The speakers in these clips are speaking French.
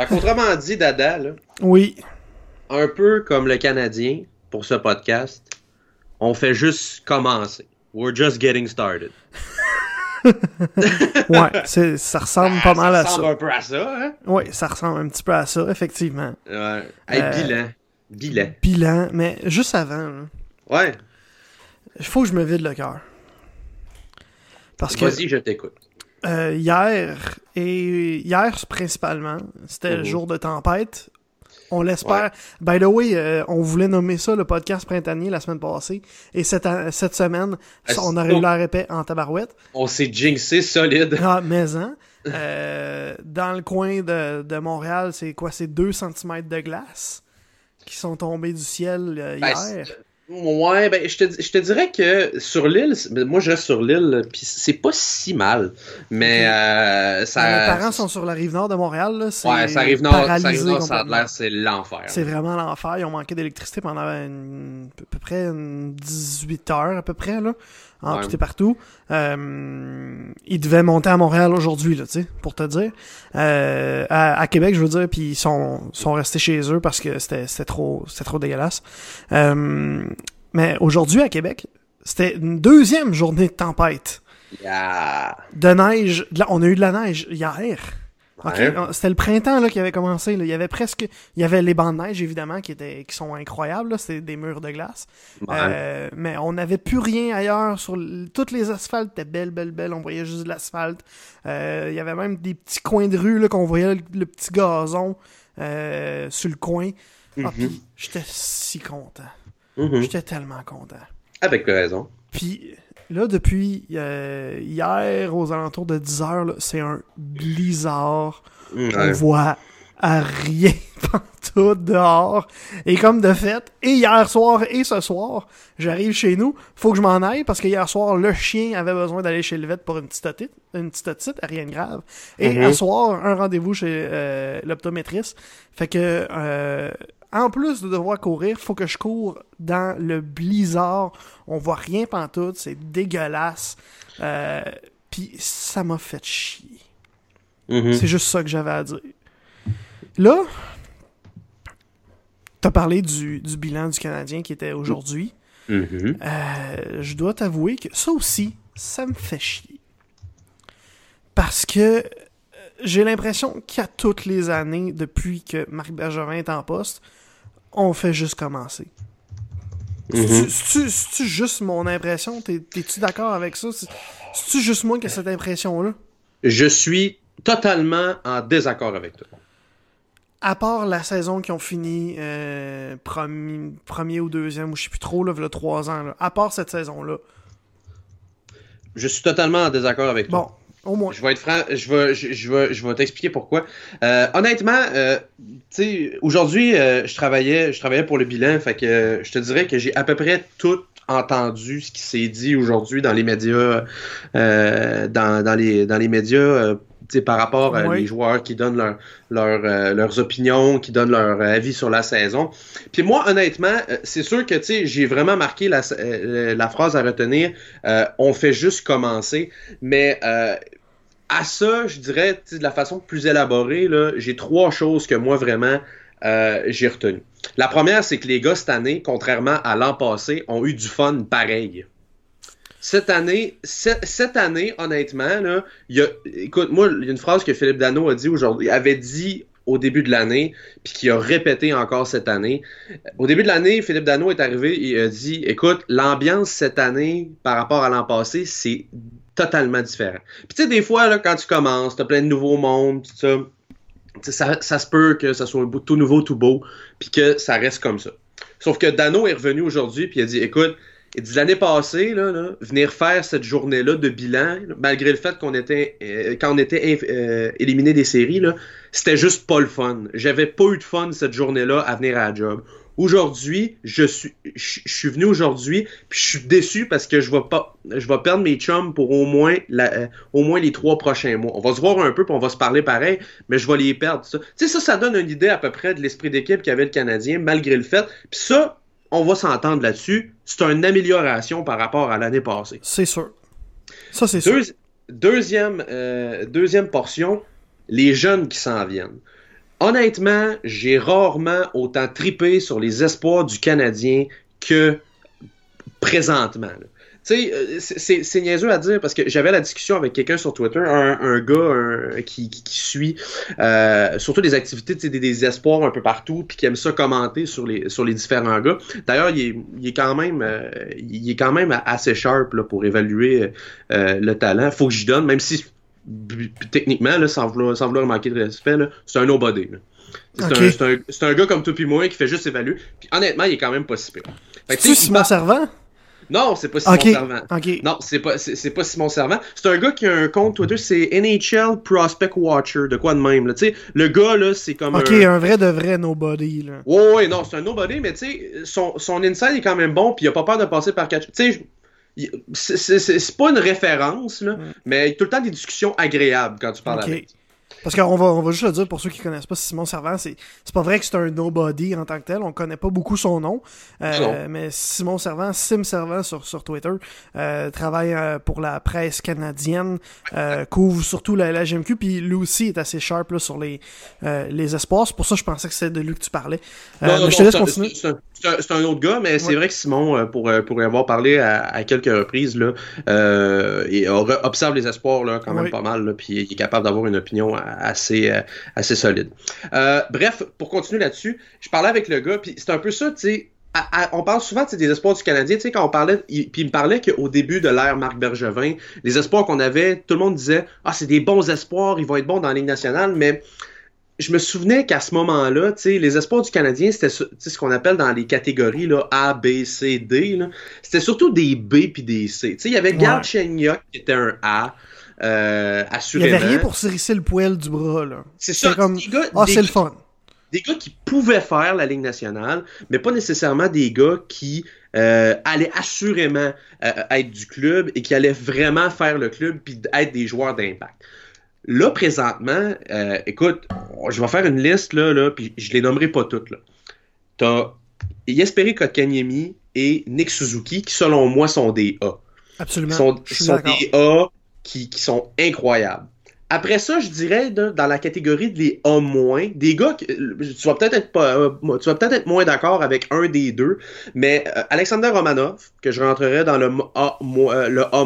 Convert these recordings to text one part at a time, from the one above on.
Fait qu'autrement dit, Dada, là, Oui. un peu comme le Canadien pour ce podcast, on fait juste commencer. We're just getting started. Ouais, ça ressemble pas mal ça à ressemble ça. un peu à ça, hein? Oui, ça ressemble un petit peu à ça, effectivement. Ouais. Hey, Euh, bilan. Bilan. Bilan, mais juste avant, là, Ouais. il faut que je me vide le cœur. Parce que Vas-y, je t'écoute. Euh, hier, et hier principalement, c'était le Mhm. jour de tempête. On l'espère. By the way, euh, on voulait nommer ça le podcast printanier la semaine passée. Et cette, an- cette semaine, Ah, ça, on aurait eu l'air épais en tabarouette. On s'est jinxé solide. Ah, mais hein, euh, dans le coin de, de Montréal, c'est quoi? C'est 2 cm de glace qui sont tombés du ciel euh, Ben, hier. Ouais, ben, je te, je te dirais que sur l'île, ben, moi je reste sur l'île, puis c'est pas si mal. Mais euh, ça. Mes parents sont sur la rive nord de Montréal. Là, c'est Ouais, ça arrive nord, ça arrive nord, ça a complètement. l'air, c'est l'enfer. C'est vraiment l'enfer. Ils ont manqué d'électricité pendant une- à peu près une 18 heures, à peu près, là, en Ouais. tout et partout. Euh, ils devaient monter à Montréal aujourd'hui, là, tu sais, pour te dire. Euh, à, à Québec, je veux dire, puis ils sont, sont restés chez eux parce que c'était c'était trop, c'était trop dégueulasse. Euh, mais aujourd'hui, à Québec, c'était une deuxième journée de tempête. Yeah. De neige. de la- on a eu de la neige hier. Ok, Ouais. C'était le printemps là, qui avait commencé. là. Il y avait presque. Il y avait les bancs de neige, évidemment, qui, étaient, qui sont incroyables. là. C'était des murs de glace. Euh, mais on n'avait plus rien ailleurs. sur l- Toutes les asphaltes étaient belles, belles, belles. On voyait juste de l'asphalte. Euh, il y avait même des petits coins de rue là, qu'on voyait le, le petit gazon euh, sur le coin. Ah, Mhm. puis j'étais si content. Mhm. J'étais tellement content. Avec raison. Puis là, depuis euh, hier, aux alentours de 10 heures, c'est un blizzard. On voit à rien tout dehors. Et comme de fait, et hier soir et ce soir, j'arrive chez nous, faut que je m'en aille parce que hier soir, le chien avait besoin d'aller chez le vet pour une petite otite, une petite otite, rien de grave. Et Mhm. à soir, un rendez-vous chez euh, l'optométriste. Fait que, euh, en plus de devoir courir, faut que je cours dans le blizzard. On voit rien pantoute, c'est dégueulasse. Euh, Puis ça m'a fait chier. Mhm. C'est juste ça que j'avais à dire. Là, t'as parlé du, du bilan du Canadien qui était aujourd'hui. Mhm. Euh, je dois t'avouer que ça aussi, ça me fait chier. Parce que j'ai l'impression qu'à toutes les années, depuis que Marc Bergevin est en poste, on fait juste commencer. Mhm. C'est-tu- juste mon impression? T'es- T'es-tu d'accord avec ça? C'est- C'est-tu juste moi qui ai cette impression-là? Je suis totalement en désaccord avec toi. À part la saison qui ont fini euh, premier, premier ou deuxième, ou je sais plus trop, là, trois ans, là. à part cette saison-là. Je suis totalement en désaccord avec toi. Bon, Je vais être franc, je vais, je, vais, je vais t'expliquer pourquoi. Euh, honnêtement, euh, aujourd'hui, euh, je travaillais, je travaillais pour le bilan, fait que euh, je te dirais que j'ai à peu près tout entendu ce qui s'est dit aujourd'hui dans les médias, euh, dans, dans les, dans les médias. Euh, par rapport à Oui. les joueurs qui donnent leur, leur, euh, leurs opinions, qui donnent leur avis sur la saison. Puis moi, honnêtement, euh, c'est sûr que j'ai vraiment marqué la, euh, la phrase à retenir. euh, on fait juste commencer. Mais euh, à ça, je dirais, de la façon plus élaborée, là, j'ai trois choses que moi vraiment euh, j'ai retenues. La première, c'est que les gars cette année, contrairement à l'an passé, ont eu du fun pareil. Cette année, cette, année, honnêtement, là, y a, écoute, moi, il y a une phrase que Philippe Dano a dit aujourd'hui, avait dit au début de l'année, puis qu'il a répété encore cette année. Au début de l'année, Philippe Dano est arrivé, il a dit, écoute, l'ambiance cette année par rapport à l'an passé, c'est totalement différent. Puis tu sais, des fois, là, quand tu commences, t'as plein de nouveaux mondes, tout ça, tu ça, ça se peut que ça soit tout nouveau, tout beau, puis que ça reste comme ça. Sauf que Dano est revenu aujourd'hui, puis il a dit, écoute, il dit l'année passée, là, là, venir faire cette journée-là de bilan, malgré le fait qu'on était, euh, quand on était euh, éliminé des séries, c'était juste pas le fun. J'avais pas eu de fun cette journée-là à venir à la job. Aujourd'hui, je suis, je suis venu aujourd'hui, puis je suis déçu parce que je vais pas, je vais perdre mes chums pour au moins, la, euh, au moins les trois prochains mois. On va se voir un peu, puis on va se parler pareil, mais je vais les perdre. Tu sais, ça, ça donne une idée à peu près de l'esprit d'équipe qu'avait le Canadien, malgré le fait. Puis ça, on va s'entendre là-dessus. C'est une amélioration par rapport à l'année passée. C'est sûr. Ça, c'est sûr. Deuxième, euh, deuxième portion, les jeunes qui s'en viennent. honnêtement, j'ai rarement autant tripé sur les espoirs du Canadien que présentement. Tu sais, euh, c'est niaiseux à dire parce que j'avais la discussion avec quelqu'un sur Twitter, un, gars qui, qui, suit euh, surtout des activités, des, des espoirs un peu partout, puis qui aime ça commenter sur les, sur les différents gars. D'ailleurs, il est, il, est quand même, euh, il est quand même assez sharp là, pour évaluer le talent. Faut que j'y donne, même si techniquement, là, sans, vouloir, sans vouloir manquer de respect, c'est un nobody. C'est un, un, gars comme toi puis moi qui fait juste évaluer. Puis honnêtement, il est quand même pas si pire. C'est Simon Servant? Non, c'est pas Simon Servant. Non, c'est pas, c'est, pas Simon Servant. C'est un gars qui a un compte Twitter, c'est NHL Prospect Watcher, de quoi de même. Là. sais, le gars, là, c'est comme. Ok, un... vrai de vrai nobody. Là. Ouais, ouais, non, c'est un nobody, mais tu sais, son, son inside est quand même bon, puis il a pas peur de passer par catch. Tu sais, c'est pas une référence, là, mm. mais il y a tout le temps des discussions agréables quand tu parles avec. Parce qu'on va, on va juste le dire pour ceux qui connaissent pas Simon Servant, c'est, c'est pas vrai que c'est un nobody en tant que tel, on connaît pas beaucoup son nom, euh, mais Simon Servant, Sim Servant sur, sur Twitter, euh, travaille euh, pour la presse canadienne, couvre surtout la, la GMQ, puis lui aussi est assez sharp là, sur les, les espoirs, c'est pour ça que je pensais que c'est de lui que tu parlais. je te laisse continuer. C'est un, autre gars, mais c'est vrai que Simon, pour, pour y avoir parlé à, quelques reprises, là, il observe les espoirs là, quand même pas mal, puis il est capable d'avoir une opinion assez, euh, assez solide. Euh, bref, pour continuer là-dessus, je parlais avec le gars, puis c'est un peu ça, tu sais. on parle souvent des espoirs du Canadien, tu sais, quand on parlait, puis il me parlait qu'au début de l'ère Marc Bergevin, les espoirs qu'on avait, tout le monde disait Ah, c'est des bons espoirs, ils vont être bons dans la Ligue nationale, mais je me souvenais qu'à ce moment-là, les espoirs du Canadien, c'était ce qu'on appelle dans les catégories là, A, B, C, D. C'était surtout des B puis des C. il y avait Gal qui était un A. Euh, assurément. Il n'y avait rien pour s'érisser le poil du bras, là. C'est ça. Comme... Ah, c'est le fun. Des gars qui pouvaient faire la Ligue nationale, mais pas nécessairement des gars qui euh, allaient assurément euh, être du club et qui allaient vraiment faire le club puis être des joueurs d'impact. Là, présentement, écoute, je vais faire une liste, là, là puis je les nommerai pas toutes. Là. T'as Yesperi Kotkaniemi et Nick Suzuki, qui selon moi sont des A. Absolument. Sont, sont des A qui, sont incroyables. Après ça, je dirais dans la catégorie des A-, des gars, tu vas peut-être être, pas, euh, tu vas peut-être être moins d'accord avec un des deux, mais euh, Alexander Romanov, que je rentrerais dans le A-, euh, le A-,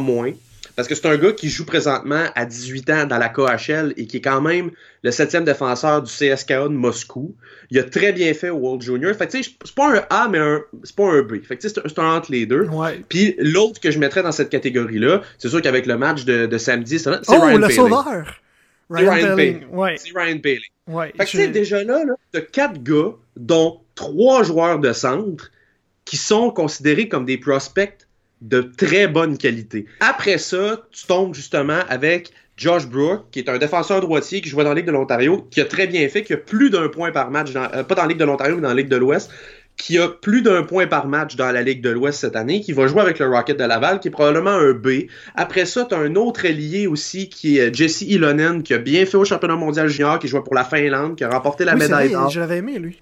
parce que c'est un gars qui joue présentement à 18 ans dans la KHL et qui est quand même le septième défenseur du CSKA de Moscou. Il a très bien fait au World Junior. Fait que c'est pas un A, mais c'est pas un B. Fait que c'est un entre les deux. Puis l'autre que je mettrais dans cette catégorie-là, c'est sûr qu'avec le match de, de samedi, c'est oh, Ryan le sauveur! Ryan, Ryan Bailey. Ouais. C'est Ryan Bailey. Ouais, fait que je... déjà là, là t'as quatre gars, dont trois joueurs de centre, qui sont considérés comme des prospects de très bonne qualité. Après ça, tu tombes justement avec Josh Brook, qui est un défenseur droitier qui joue dans la Ligue de l'Ontario, qui a très bien fait, qui a plus d'un point par match, euh, pas dans la Ligue de l'Ontario, mais dans la Ligue de l'Ouest, qui a plus d'un point par match dans la Ligue de l'Ouest cette année, qui va jouer avec le Rocket de Laval, qui est probablement un B. Après ça, tu as un autre allié aussi, qui est Jesse Ilonen, qui a bien fait au championnat mondial junior, qui jouait pour la Finlande, qui a remporté la médaille d'or. Je l'avais aimé, lui.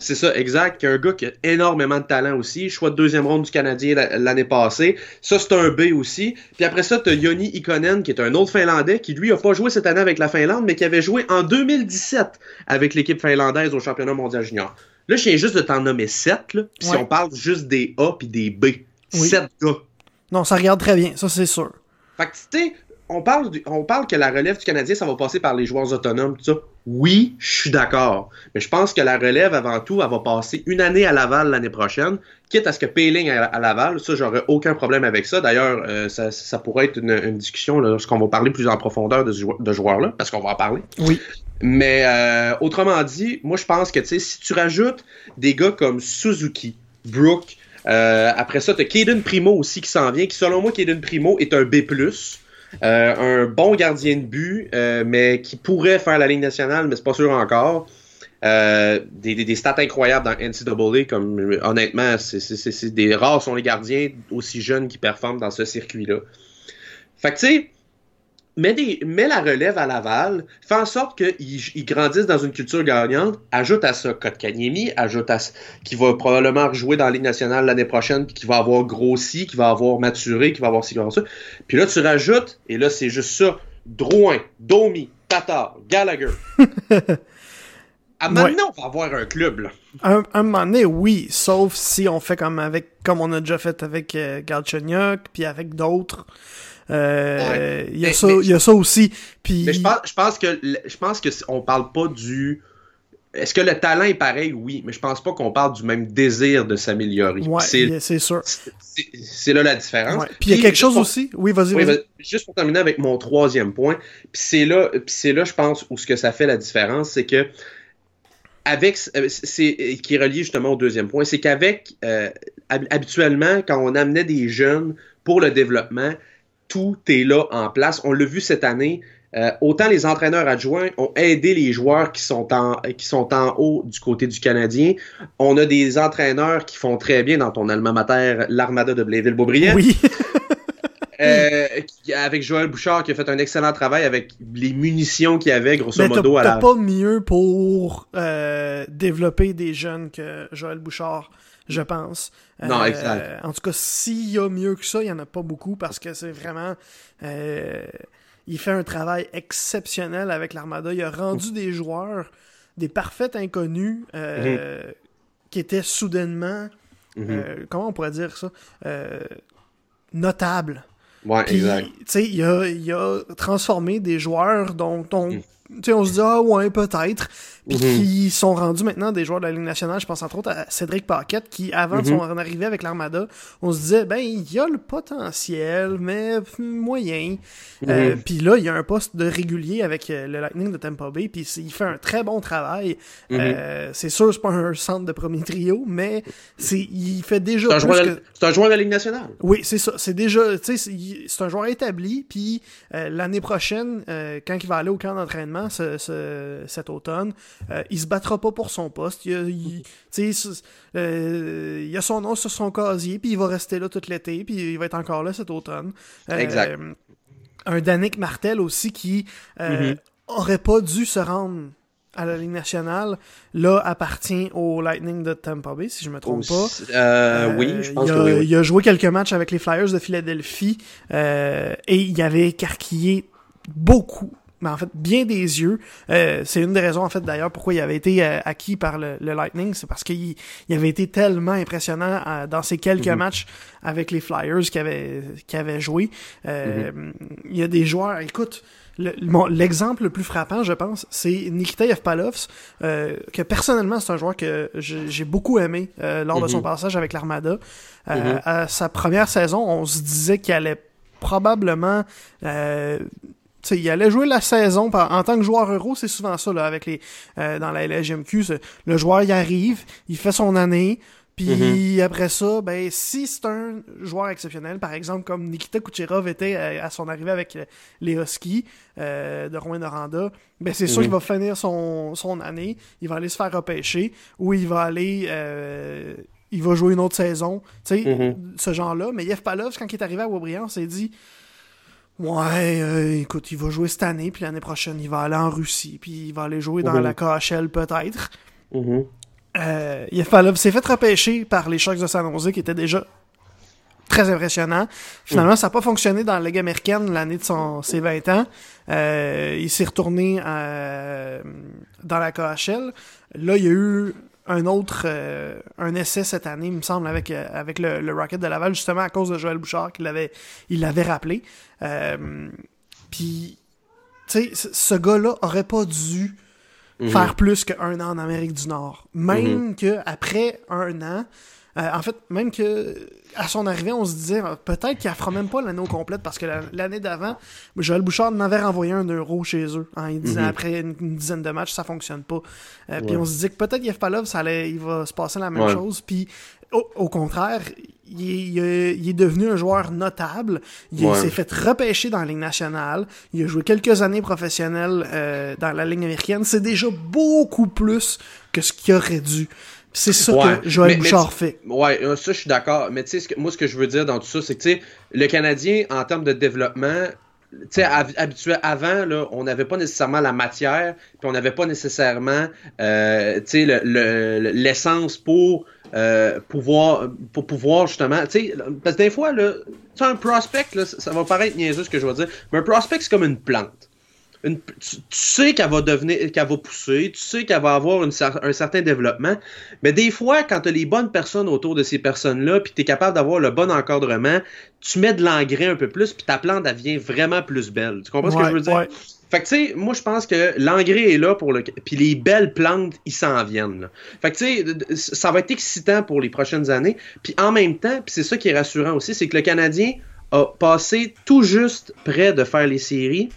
C'est ça, exact. Un gars qui a énormément de talent aussi. Choix de deuxième ronde du Canadien l'année passée. Ça, c'est un B aussi. Puis après ça, tu as Yoni Ikonen, qui est un autre Finlandais, qui lui a pas joué cette année avec la Finlande, mais qui avait joué en 2017 avec l'équipe finlandaise au championnat mondial junior. Là, je viens juste de t'en nommer 7, là, si on parle juste des A puis des B. 7 gars. Non, ça regarde très bien, ça c'est sûr. Fait que, tu sais, on parle, on parle que la relève du Canadien, ça va passer par les joueurs autonomes, tout ça. Oui, je suis d'accord. Mais je pense que la relève, avant tout, elle va passer une année à Laval l'année prochaine, quitte à ce que Payling à, Laval, ça, j'aurais aucun problème avec ça. D'ailleurs, euh, ça, pourrait être une, discussion lorsqu'on va parler plus en profondeur de, de joueurs-là, parce qu'on va en parler. Oui. Mais euh, autrement dit, moi, je pense que, si tu rajoutes des gars comme Suzuki, Brooke, euh, après ça, tu as Caden Primo aussi qui s'en vient, qui, selon moi, Caden Primo est un B+. Euh, un bon gardien de but, euh, mais qui pourrait faire la Ligue nationale, mais c'est pas sûr encore. Euh, des, des, stats incroyables dans NCAA, comme honnêtement, c'est des rares sont les gardiens aussi jeunes qui performent dans ce circuit-là. Fait que mets, la relève à Laval, fais en sorte qu'ils grandissent dans une culture gagnante, ajoute à ça Kotkaniemi, ajoute à qui va probablement rejouer dans la Ligue nationale l'année prochaine, qui va avoir grossi, qui va avoir maturé, qui va avoir si grand ça. Puis là, tu rajoutes, et là, c'est juste ça, Drouin, Domi, Tatar, Gallagher. À un moment donné, on va avoir un club, là. Un, un moment donné, oui, sauf si on fait comme avec comme on a déjà fait avec euh, puis avec d'autres. Euh, Il y, a Mais- ça- mais- il y a ça aussi. Puis Mais je pense, je pense que je pense que on parle pas du. Est-ce que le talent est pareil? Oui, mais je pense pas qu'on parle du même désir de s'améliorer. ouais, c'est, sûr. c'est- là la différence. Ouais. Puis il y a quelque chose pour- aussi. Oui, vas-y, Oui, vas- juste pour terminer avec mon troisième point, puis c'est là, c'est là, je pense, où ce que ça fait la différence, c'est que avec, euh, c'est qui est relié justement au deuxième point, c'est qu'avec euh, hab- habituellement quand on amenait des jeunes pour le développement, tout est là en place. On l'a vu cette année. euh, autant les entraîneurs adjoints ont aidé les joueurs qui sont en qui sont en haut du côté du Canadien. On a des entraîneurs qui font très bien dans ton alma mater, l'Armada de Blainville-Beaubriand. Oui. Euh, avec Joël Bouchard qui a fait un excellent travail avec les munitions qu'il y avait grosso Mais modo t'as la pas mieux pour euh, développer des jeunes que Joël Bouchard, je pense. Non, Euh, exact. En tout cas, s'il y a mieux que ça, il y en a pas beaucoup parce que c'est vraiment. euh, il fait un travail exceptionnel avec l'Armada. Il a rendu des joueurs, des parfaits inconnus, euh, qui étaient soudainement. Mhm. euh, comment on pourrait dire ça euh, Notables. ouais Puis, exact tu sais, il a, il a transformé des joueurs dont on, Mm. Tu sais, on se dit, ah ouais, peut-être. Puis Mhm. qui sont rendus maintenant des joueurs de la Ligue nationale. Je pense entre autres à Cédric Paquette, qui, avant Mhm. son arrivée avec l'Armada, on se disait, ben, il y a le potentiel, mais moyen. Euh, Mhm. puis là, il y a un poste de régulier avec euh, le Lightning de Tampa Bay, puis il fait un très bon travail. Mhm. Euh, c'est sûr, c'est pas un centre de premier trio, mais il fait déjà c'est un, que... un joueur de la Ligue nationale Oui, c'est ça. C'est déjà, tu sais, c'est un joueur établi. Puis euh, l'année prochaine, quand il va aller au camp d'entraînement ce- ce- cet automne, euh, il se battra pas pour son poste. Il, a- il- euh, il a son nom sur son casier, puis il va rester là tout l'été, puis il va être encore là cet automne. Euh, Exact. Un Danick Martel aussi qui Mhm. aurait pas dû se rendre à la Ligue nationale, là appartient au Lightning de Tampa Bay, si je me trompe pas. Euh, Euh, oui je pense il a, que oui, oui. il a joué quelques matchs avec les Flyers de Philadelphie euh, et il avait écarquillé beaucoup, mais en fait bien des yeux. Euh, c'est une des raisons en fait d'ailleurs pourquoi il avait été euh, acquis par le, le Lightning, c'est parce qu'il il avait été tellement impressionnant euh, dans ces quelques Mhm. matchs avec les Flyers qu'il avait, qu'il avait joué. Euh, Mhm. Il y a des joueurs, écoute. le- L'exemple le plus frappant, je pense, c'est Nikita Yevpalovs, euh, que personnellement, c'est un joueur que j'ai j'ai beaucoup aimé euh, lors de son Mhm. passage avec l'Armada. À sa première saison, on se disait qu'il allait probablement... euh, il allait jouer la saison par- en tant que joueur euro, c'est souvent ça là, avec les euh, dans la LHMQ. Le joueur il arrive, il fait son année, puis Mhm. après ça, ben si c'est un joueur exceptionnel, par exemple comme Nikita Kucherov était à, à son arrivée avec les Huskies euh, de Rouen-Noranda, ben c'est sûr Mhm. qu'il va finir son, son année, il va aller se faire repêcher, ou il va aller euh, il va jouer une autre saison, tu sais, Mhm. ce genre-là. Mais Yev Palovs, quand il est arrivé à Wabriand, on s'est dit Ouais, euh, écoute, il va jouer cette année, puis l'année prochaine, il va aller en Russie, puis il va aller jouer dans Mhm. la KHL peut-être. Mhm. Euh, Yefalov s'est fait repêcher par les Sharks de San Jose, qui étaient déjà très impressionnants. Finalement, ça n'a pas fonctionné dans la Ligue américaine l'année de son, ses 20 ans. Euh, il s'est retourné euh, dans la KHL. Là, il y a eu un autre euh, un essai cette année, il me semble, avec, euh, avec le, le Rocket de Laval, justement à cause de Joël Bouchard, qui l'avait, il l'avait rappelé. Euh, Puis, tu sais, ce- gars-là aurait pas dû Mhm. faire plus qu'un an en Amérique du Nord. Même que après un an, euh, en fait, même que à son arrivée, on se disait peut-être qu'il ne fera même pas l'année au complète parce que la- l'année d'avant, Joël Bouchard en avait renvoyé un euro chez eux en disant Mhm. après une, une dizaine de matchs, ça fonctionne pas. Euh, Puis on se disait que peut-être Yevpalov, ça allait, il va se passer la même Ouais. chose. Puis au, au contraire, il est, il est- il est devenu un joueur notable. Il Ouais. s'est fait repêcher dans la Ligue nationale. Il a joué quelques années professionnelles euh, dans la Ligue américaine. C'est déjà beaucoup plus que ce qu'il aurait dû. C'est ça Ouais. que Joël Mais- Bouchard fait. Ouais, euh, ça, je suis d'accord. Mais tu sais, ce que- moi, ce que je veux dire dans tout ça, c'est que, tu sais, le Canadien, en termes de développement, tu sais, hab- habitué avant, là, on n'avait pas nécessairement la matière, puis on n'avait pas nécessairement, euh, tu sais, le- le- le- l'essence pour euh, pouvoir, pour pouvoir justement, tu sais, parce que des fois, là, un prospect, là, ça ça va paraître niaiseux ce que je vais dire, mais un prospect, c'est comme une plante. Une, tu, sais qu'elle va devenir, qu'elle va pousser, tu sais qu'elle va avoir une, un certain développement, mais des fois, quand tu as les bonnes personnes autour de ces personnes-là, puis tu es capable d'avoir le bon encadrement, tu mets de l'engrais un peu plus, puis ta plante devient vraiment plus belle. Tu comprends ce que je veux dire? Fait que tu sais, moi je pense que l'engrais est là pour le. Puis les belles plantes, ils s'en viennent. Là. Fait que tu sais, ça va être excitant pour les prochaines années. Puis en même temps, puis c'est ça qui est rassurant aussi, c'est que le Canadien a passé tout juste près de faire les séries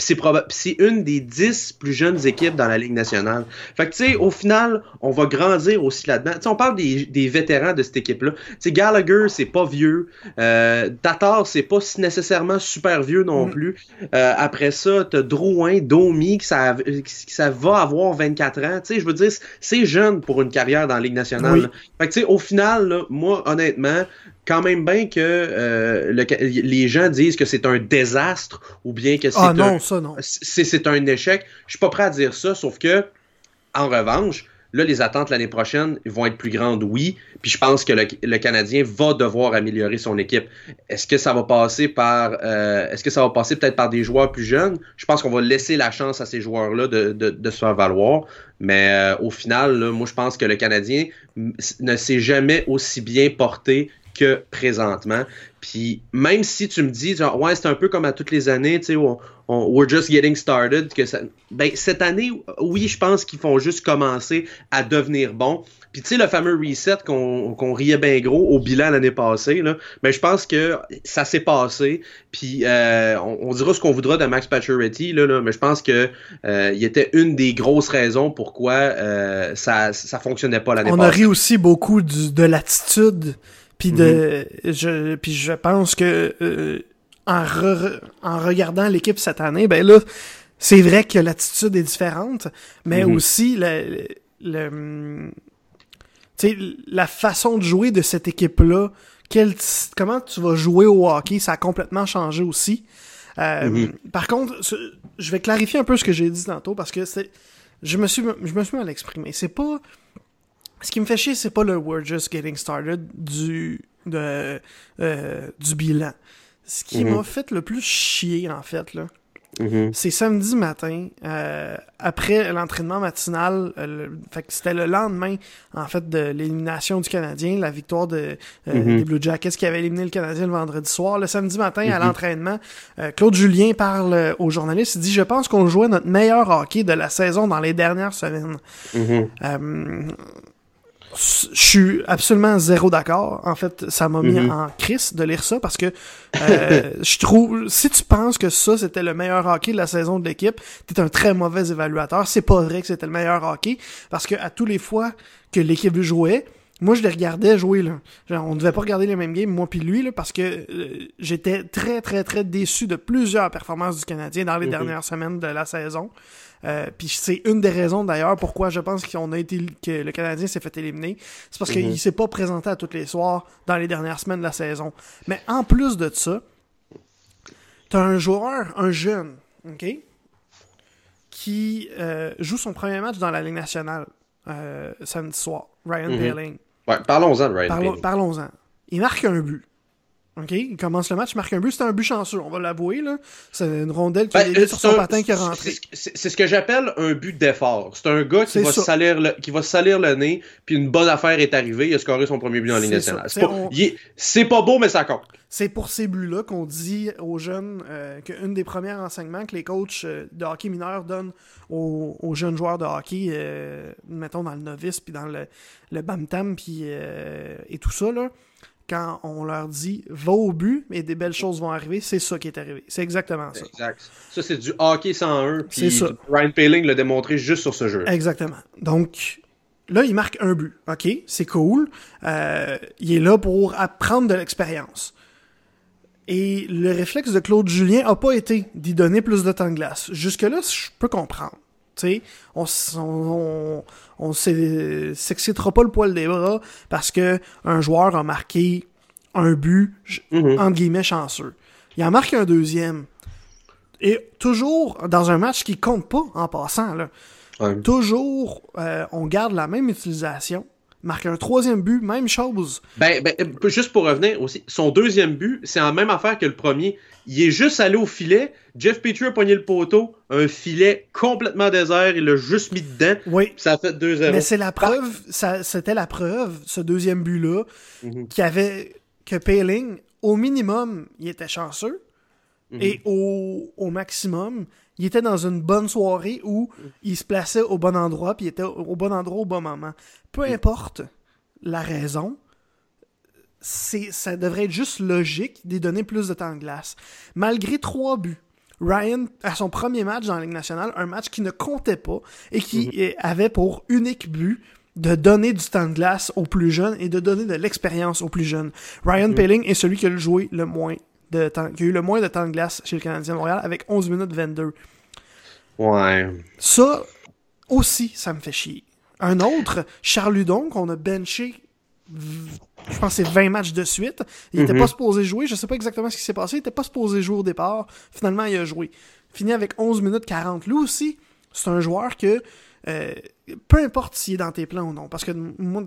c'est une des dix plus jeunes équipes dans la Ligue nationale. Fait que, tu sais, au final, on va grandir aussi là-dedans. Tu sais, on parle des, des, vétérans de cette équipe-là. Tu sais, Gallagher, c'est pas vieux. Euh, Tatar, c'est pas nécessairement super vieux non mm. plus. Euh, après ça, t'as Drouin, Domi, qui ça, ça va avoir 24 ans. Tu sais, je veux dire, c'est jeune pour une carrière dans la Ligue nationale. Fait que, tu sais, au final, là, moi, honnêtement, quand même bien que euh, les gens disent que c'est un désastre ou bien que c'est ah, un, C'est, un échec. Je suis pas prêt à dire ça, sauf que, en revanche, là, les attentes l'année prochaine vont être plus grandes, oui. Puis je pense que le, Canadien va devoir améliorer son équipe. Est-ce que ça va passer par euh, est-ce que ça va passer peut-être par des joueurs plus jeunes? Je pense qu'on va laisser la chance à ces joueurs-là de, de, se faire valoir. Mais euh, au final, moi je pense que le Canadien ne s'est jamais aussi bien porté que présentement. Puis même si tu me dis, genre, ouais, c'est un peu comme à toutes les années, tu sais, on, we're just getting started, que ça, ben, cette année, oui, je pense qu'ils font juste commencer à devenir bons. Puis tu sais, le fameux reset qu'on riait bien gros au bilan l'année passée, là, ben, je pense que ça s'est passé. Puis euh, on, dira ce qu'on voudra de Max Pacioretty, là, là, mais je pense que euh, il était une des grosses raisons pourquoi euh, ça, ça fonctionnait pas l'année passée. On a ri aussi beaucoup de l'attitude puis de, je, puis je pense que euh, en, en regardant l'équipe cette année, ben là, c'est vrai que l'attitude est différente, mais mhm. aussi le, le, la façon de jouer de cette équipe-là, comment tu vas jouer au hockey, ça a complètement changé aussi. Euh, mhm. Par contre, je vais clarifier un peu ce que j'ai dit tantôt parce que c'est, je me suis, je me suis mal exprimé. C'est pas ce qui me fait chier, c'est pas le We're just getting started du, de, euh, du bilan. Ce qui mhm. m'a fait le plus chier, en fait, là, mhm. c'est samedi matin, euh, après l'entraînement matinal, euh, fait que c'était le lendemain, en fait, de l'élimination du Canadien, la victoire de, mhm. des Blue Jackets qui avait éliminé le Canadien le vendredi soir. Le samedi matin, à l'entraînement, Claude Julien parle aux journalistes, il dit « Je pense qu'on jouait notre meilleur hockey de la saison dans les dernières semaines. Je suis absolument zéro d'accord. En fait, ça m'a mis mhm. en crise de lire ça parce que euh, je trouve, si tu penses que ça c'était le meilleur hockey de la saison de l'équipe, t'es un très mauvais évaluateur. C'est pas vrai que c'était le meilleur hockey parce que à tous les fois que l'équipe jouait, moi je les regardais jouer là. Genre, on devait pas regarder les mêmes games moi puis lui là parce que euh, j'étais très très très déçu de plusieurs performances du Canadien dans les mhm. dernières semaines de la saison. Euh, puis c'est une des raisons d'ailleurs pourquoi je pense qu'on a été que le Canadien s'est fait éliminer. C'est parce qu'il mhm. s'est pas présenté à tous les soirs dans les dernières semaines de la saison. Mais en plus de ça, t'as un joueur, un jeune, ok, qui euh, joue son premier match dans la Ligue nationale euh, samedi soir, Ryan mm Ouais, parlons-en de Ryan Parlons-en. Il marque un but. OK, il commence le match, marque un but, c'est un but chanceux, on va l'avouer. là. C'est une rondelle qui ben, est sur son patin qui est rentré. C'est ce que j'appelle un but d'effort. C'est un gars qui va, salir le, qui va salir le nez, puis une bonne affaire est arrivée, il a scoré son premier but en ligne nationale. C'est pas, beau, mais ça compte. C'est pour ces buts-là qu'on dit aux jeunes euh, qu'une des premières enseignements que les coachs euh, de hockey mineur donnent aux, jeunes joueurs de hockey, euh, mettons dans le novice, puis dans le, le tam puis et tout ça, là, quand on leur dit va au but et des belles choses vont arriver, c'est ça qui est arrivé. C'est exactement ça. Exact. Ça, c'est du hockey 101. Puis Ryan Paling l'a démontré juste sur ce jeu. Exactement. Donc, là, il marque un but. OK, c'est cool. Euh, il est là pour apprendre de l'expérience. Et le réflexe de Claude Julien a pas été d'y donner plus de temps de glace. Jusque-là, je peux comprendre on, on, on s'excitera pas le poil des bras parce que un joueur a marqué un but, mm-hmm. entre guillemets, chanceux. Il en marque un deuxième. Et toujours dans un match qui compte pas en passant, là. Toujours, euh, on garde la même utilisation marque un troisième but, même chose. Ben, ben, juste pour revenir aussi, son deuxième but, c'est en même affaire que le premier. Il est juste allé au filet. Jeff Petrie a pogné le poteau, un filet complètement désert, il l'a juste mis dedans. Oui. Ça a fait 2-0. Mais c'est la preuve, c'était la preuve, ce deuxième but-là, qu'il y avait que Paling, au minimum, il était chanceux. Mhm. Et au, au maximum, il était dans une bonne soirée où il se plaçait au bon endroit, puis il était au bon endroit au bon moment. Peu importe la raison, c'est, ça devrait être juste logique d'y donner plus de temps de glace. Malgré trois buts, Ryan, à son premier match dans la Ligue nationale, un match qui ne comptait pas et qui Mhm. avait pour unique but de donner du temps de glace aux plus jeunes et de donner de l'expérience aux plus jeunes. Ryan Mhm. Paling est celui qui a joué le moins de temps, qui a eu le moins de temps de glace chez le Canadien de Montréal avec 11 minutes 22. Ouais. Ça aussi, ça me fait chier. Un autre, Charles Ludon, qu'on a benché, je pense c'est 20 matchs de suite. Il était Mhm. pas supposé jouer. Je sais pas exactement ce qui s'est passé. Il était pas supposé jouer au départ. Finalement, il a joué. Fini avec 11 minutes 40. Lui aussi, c'est un joueur que, euh, peu importe s'il est dans tes plans ou non, parce que moi,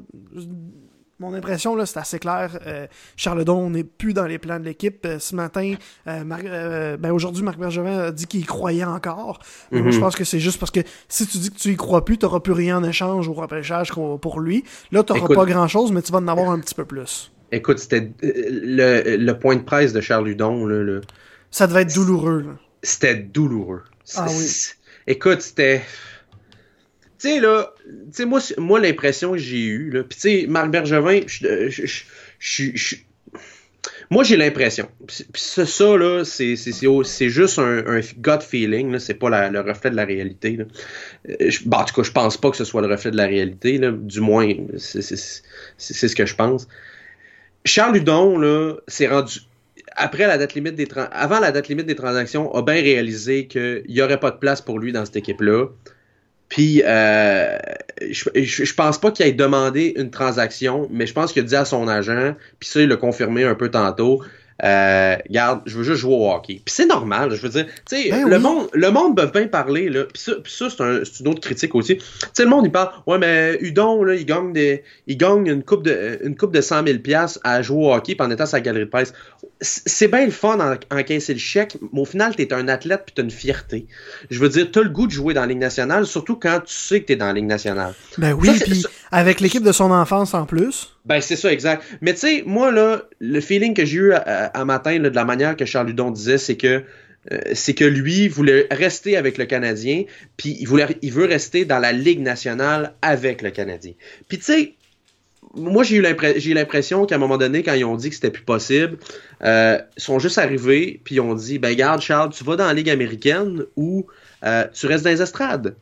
mon impression, là, c'est assez clair. Euh, Charledon n'est plus dans les plans de l'équipe. Euh, ce matin, euh, Mar- euh, ben aujourd'hui, Marc Bergevin a dit qu'il y croyait encore. Moi, Mhm. je pense que c'est juste parce que si tu dis que tu y crois plus, tu n'auras plus rien en échange au repêchage qu'on- pour lui. Là, tu n'auras Écoute- pas grand-chose, mais tu vas en avoir un petit peu plus. Écoute, c'était le, le point de presse de Charles là, là, Ça devait être douloureux. c'était douloureux. Ah oui. Écoute, c'était. Tu sais, là, moi, moi l'impression que j'ai eue, là, tu sais, Marc Bergevin, je- moi, j'ai l'impression. Puis ça, là, c'est juste un, gut feeling, c'est pas le reflet de la réalité. Euh, bon, en tout cas, je pense pas que ce soit le reflet de la réalité, là, du moins, c'est ce que je pense. Charles Ludon, là, s'est rendu après la date limite des avant la date limite des transactions, a bien réalisé qu'il n'y aurait pas de place pour lui dans cette équipe-là. Puis, euh, je, je, je pense pas qu'il ait demandé une transaction, mais je pense qu'il a dit à son agent, puis ça, il l'a confirmé un peu tantôt. Euh, regarde, je veux juste jouer au hockey. Puis c'est normal, je veux dire, tu sais, Ben le, oui. monde, le monde peut bien parler, là. Puis ça, ça c'est un- c'est une autre critique aussi. Tu sais, le monde, il parle, ouais, mais Udon, là, il gagne, des, il gagne une, coupe de, une coupe de 100 000 à jouer au hockey puis en étant sa galerie de presse. C'est bien le fun en, encaisser le chèque, mais au final, t'es un athlète puis t'as une fierté. Je veux dire, t'as le goût de jouer dans la Ligue nationale, surtout quand tu sais que t'es dans la Ligue nationale. Ben oui, puis avec l'équipe de son enfance en plus. Ben, c'est ça, exact. Mais tu sais, moi, là, le feeling que j'ai eu à, à- matin, là, de la manière que Charles Ludon disait, c'est que euh, c'est que lui voulait rester avec le Canadien, puis il, voulait, il veut rester dans la Ligue nationale avec le Canadien. Puis tu sais, moi, j'ai eu l'impre- j'ai eu l'impression qu'à un moment donné, quand ils ont dit que c'était plus possible, euh, ils sont juste arrivés, puis ils ont dit, ben garde, Charles, tu vas dans la Ligue américaine ou euh, tu restes dans les estrades.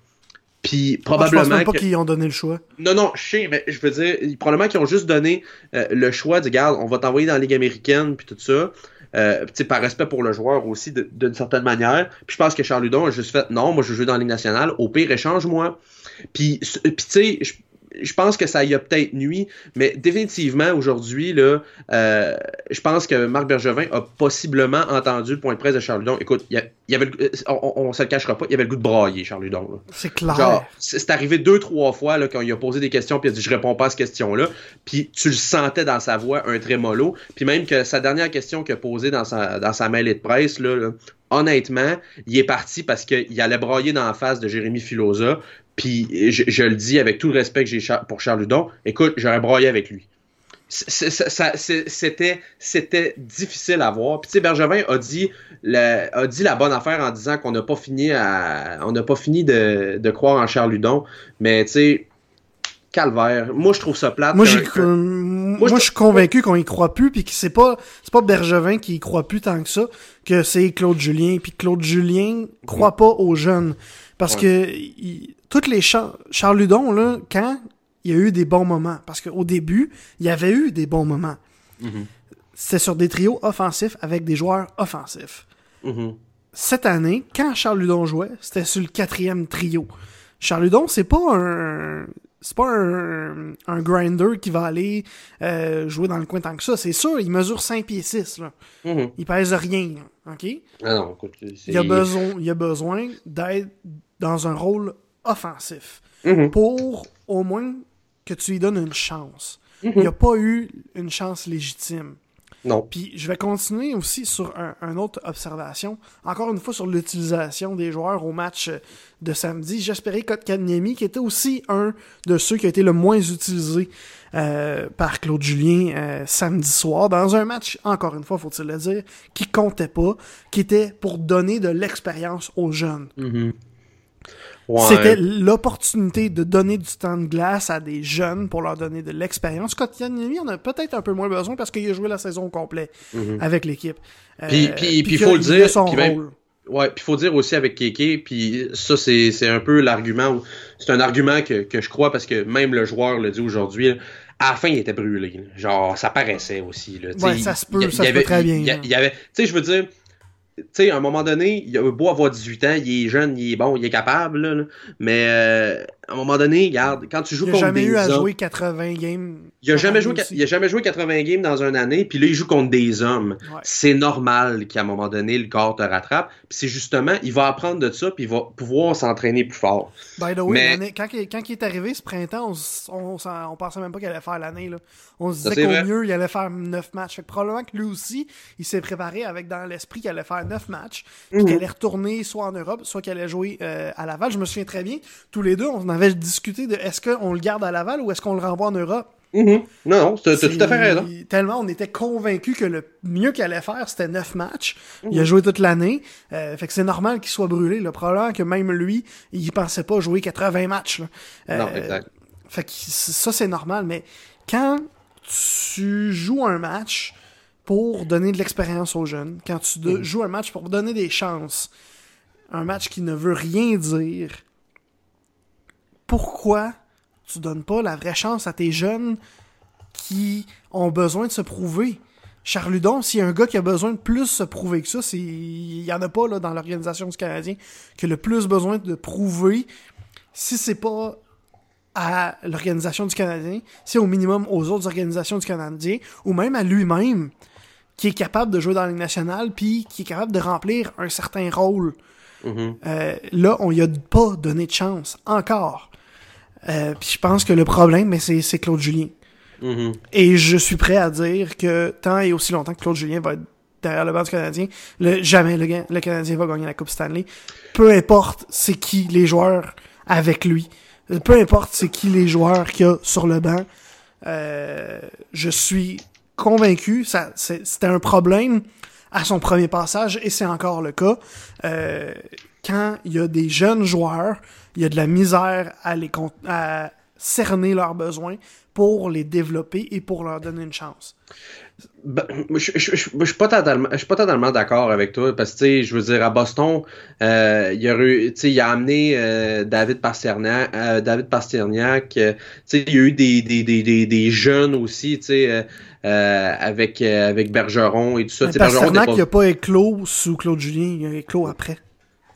Puis Ah, je probablement pense même pas qu'ils ont donné le choix. non, non, je sais, mais je veux dire, probablement qu'ils ont juste donné euh, le choix de, regarde, on va t'envoyer dans la Ligue américaine, puis tout ça. Euh, par respect pour le joueur aussi, d'une certaine manière. Puis je pense que Charles Ludon a juste fait, non, moi je jouer dans la Ligue nationale, au pire, échange-moi. Puis, c- puis tu sais, je, pense que ça y a peut-être nuit, mais définitivement, aujourd'hui, là, euh, je pense que Marc Bergevin a possiblement entendu le point de presse de Charles Ludon. Écoute, il y, avait le- euh, on, on, se le cachera pas, il y avait le goût de brailler, Charles Ludon. C'est clair. C'est c'est arrivé deux, trois fois là, quand il a posé des questions, puis il a dit Je réponds pas à cette question-là. Puis tu le sentais dans sa voix, un trémolo. Puis même que sa dernière question qu'il a posée dans sa, dans sa mêlée de presse, là, là, honnêtement, il est parti parce qu'il allait brailler dans la face de Jérémy Filosa. Puis je, le dis avec tout le respect que j'ai pour Charles Ludon, écoute, j'aurais braillé avec lui. C'était difficile à voir. Puis tu sais, Bergevin a dit, la, bonne affaire en disant qu'on n'a pas fini à on n'a pas fini de, de croire en Charles Ludon. Mais tu sais, calvaire. Moi, je trouve ça plate. Moi, j'ai, je- je suis convaincu qu'on y croit plus, puis que c'est pas, c'est pas Bergevin qui y croit plus tant que ça, que c'est Claude Julien, puis Claude Julien croit pas aux jeunes. Parce Ouais. que, il- toutes les Char- Charles Ludon, là, quand il y a eu des bons moments, parce qu'au début, il y avait eu des bons moments. Mhm. C'était sur des trios offensifs avec des joueurs offensifs. Mhm. Cette année, quand Charles Ludon jouait, c'était sur le quatrième trio. Charles Ludon, c'est pas un. C'est pas un, un grinder qui va aller euh, jouer dans le coin tant que ça. C'est sûr, il mesure 5 pieds 6. Là. Mhm. Il pèse rien. là, OK? Ah non, écoute, Il a besoin, il a besoin d'être dans un rôle offensif Mhm. pour au moins que tu lui donnes une chance. Mhm. Il n'a pas eu une chance légitime. Non. Puis je vais continuer aussi sur un, un autre observation. Encore une fois sur l'utilisation des joueurs au match de samedi. J'espérais Kotkaniemi, qui était aussi un de ceux qui a été le moins utilisé euh, par Claude Julien euh, samedi soir dans un match, encore une fois, faut-il le dire, qui comptait pas, qui était pour donner de l'expérience aux jeunes. Mhm. Ouais. C'était l'opportunité de donner du temps de glace à des jeunes pour leur donner de l'expérience. Kotkaniemi en a peut-être un peu moins besoin parce qu'il a joué la saison au complet Mhm. avec l'équipe. Euh, Puis- puis- puis qu'il faut le il dire, son puis même- rôle. Ouais, puis faut dire aussi avec Keke, puis ça c'est c'est un peu l'argument, c'est un argument que, que je crois parce que même le joueur le dit aujourd'hui, à la fin il était brûlé, genre ça paraissait aussi. Là, Ouais, ça se il- peut, il ça se avait- peut très bien, Il il y avait, tu sais, je veux dire, tu sais, à un moment donné, il a beau avoir 18 ans, il est jeune, il est bon, il est capable, là, là. mais euh, à un moment donné, regarde, quand tu joues Il a contre jamais des eu à hommes, jouer 80 games. il a jamais joué, il a jamais joué 80 games dans une année, puis là il joue contre des hommes. Ouais. C'est normal qu'à un moment donné le corps te rattrape. Puis c'est justement, il va apprendre de ça, puis il va pouvoir s'entraîner plus fort. By the way, Mais- quand, il- quand il est arrivé ce printemps, on, on, on pensait même pas qu'il allait faire l'année. là. On se disait qu'au mieux, il allait faire 9 matchs. Fait que probablement que lui aussi, il s'est préparé avec dans l'esprit qu'il allait faire 9 matchs, puis Mhm. qu'il allait retourner soit en Europe, soit qu'il allait jouer euh, à Laval. Je me souviens très bien, tous les deux, on avait discuté de est-ce qu'on le garde à Laval ou est-ce qu'on le renvoie en Europe? Non, non, t'as C'est- tout à fait raison. Tellement on était convaincus que le mieux qu'il allait faire, c'était 9 matchs. Il a joué toute l'année. Euh, fait que c'est normal qu'il soit brûlé. Le problème que même lui, il pensait pas jouer 80 matchs. là. Euh, Non, exact. Fait que ça, c'est normal. Mais quand tu joues un match pour donner de l'expérience aux jeunes, quand tu Mhm. joues un match pour donner des chances, un match qui ne veut rien dire, pourquoi tu donnes pas la vraie chance à tes jeunes qui ont besoin de se prouver? Charles Ludon, s'il y a un gars qui a besoin de plus se prouver que ça, c'est il y en a pas là dans l'organisation du Canadien qui a le plus besoin de prouver. Si c'est pas à l'organisation du Canadien, c'est au minimum aux autres organisations du Canadien ou même à lui-même qui est capable de jouer dans la Ligue nationale puis qui est capable de remplir un certain rôle. Mhm. Euh, là, on y a pas donné de chance encore. Euh, puis je pense que le problème, mais c'est c'est Claude Julien. Mhm. Et je suis prêt à dire que tant et aussi longtemps que Claude Julien va être derrière le banc du Canadien, le, jamais le, le Canadien va gagner la Coupe Stanley. Peu importe c'est qui les joueurs avec lui. Peu importe c'est qui les joueurs qu'il y a sur le banc. Euh, je suis convaincu, ça c'est- c'était un problème à son premier passage et c'est encore le cas. Euh, quand il y a des jeunes joueurs, il y a de la misère à les à cerner leurs besoins pour les développer et pour leur donner une chance. Ben, je, je, je, je suis pas totalement, je suis pas totalement d'accord avec toi parce que je veux dire à Boston, euh, il y a eu, il a amené euh, David Pasternak, euh, David Pasternak, il y a eu des des, des, des, des jeunes aussi, avec avec Bergeron et tout ça. Bergeron Pasternak, il pas- n'a pas éclos sous Claude Julien, il a éclos après.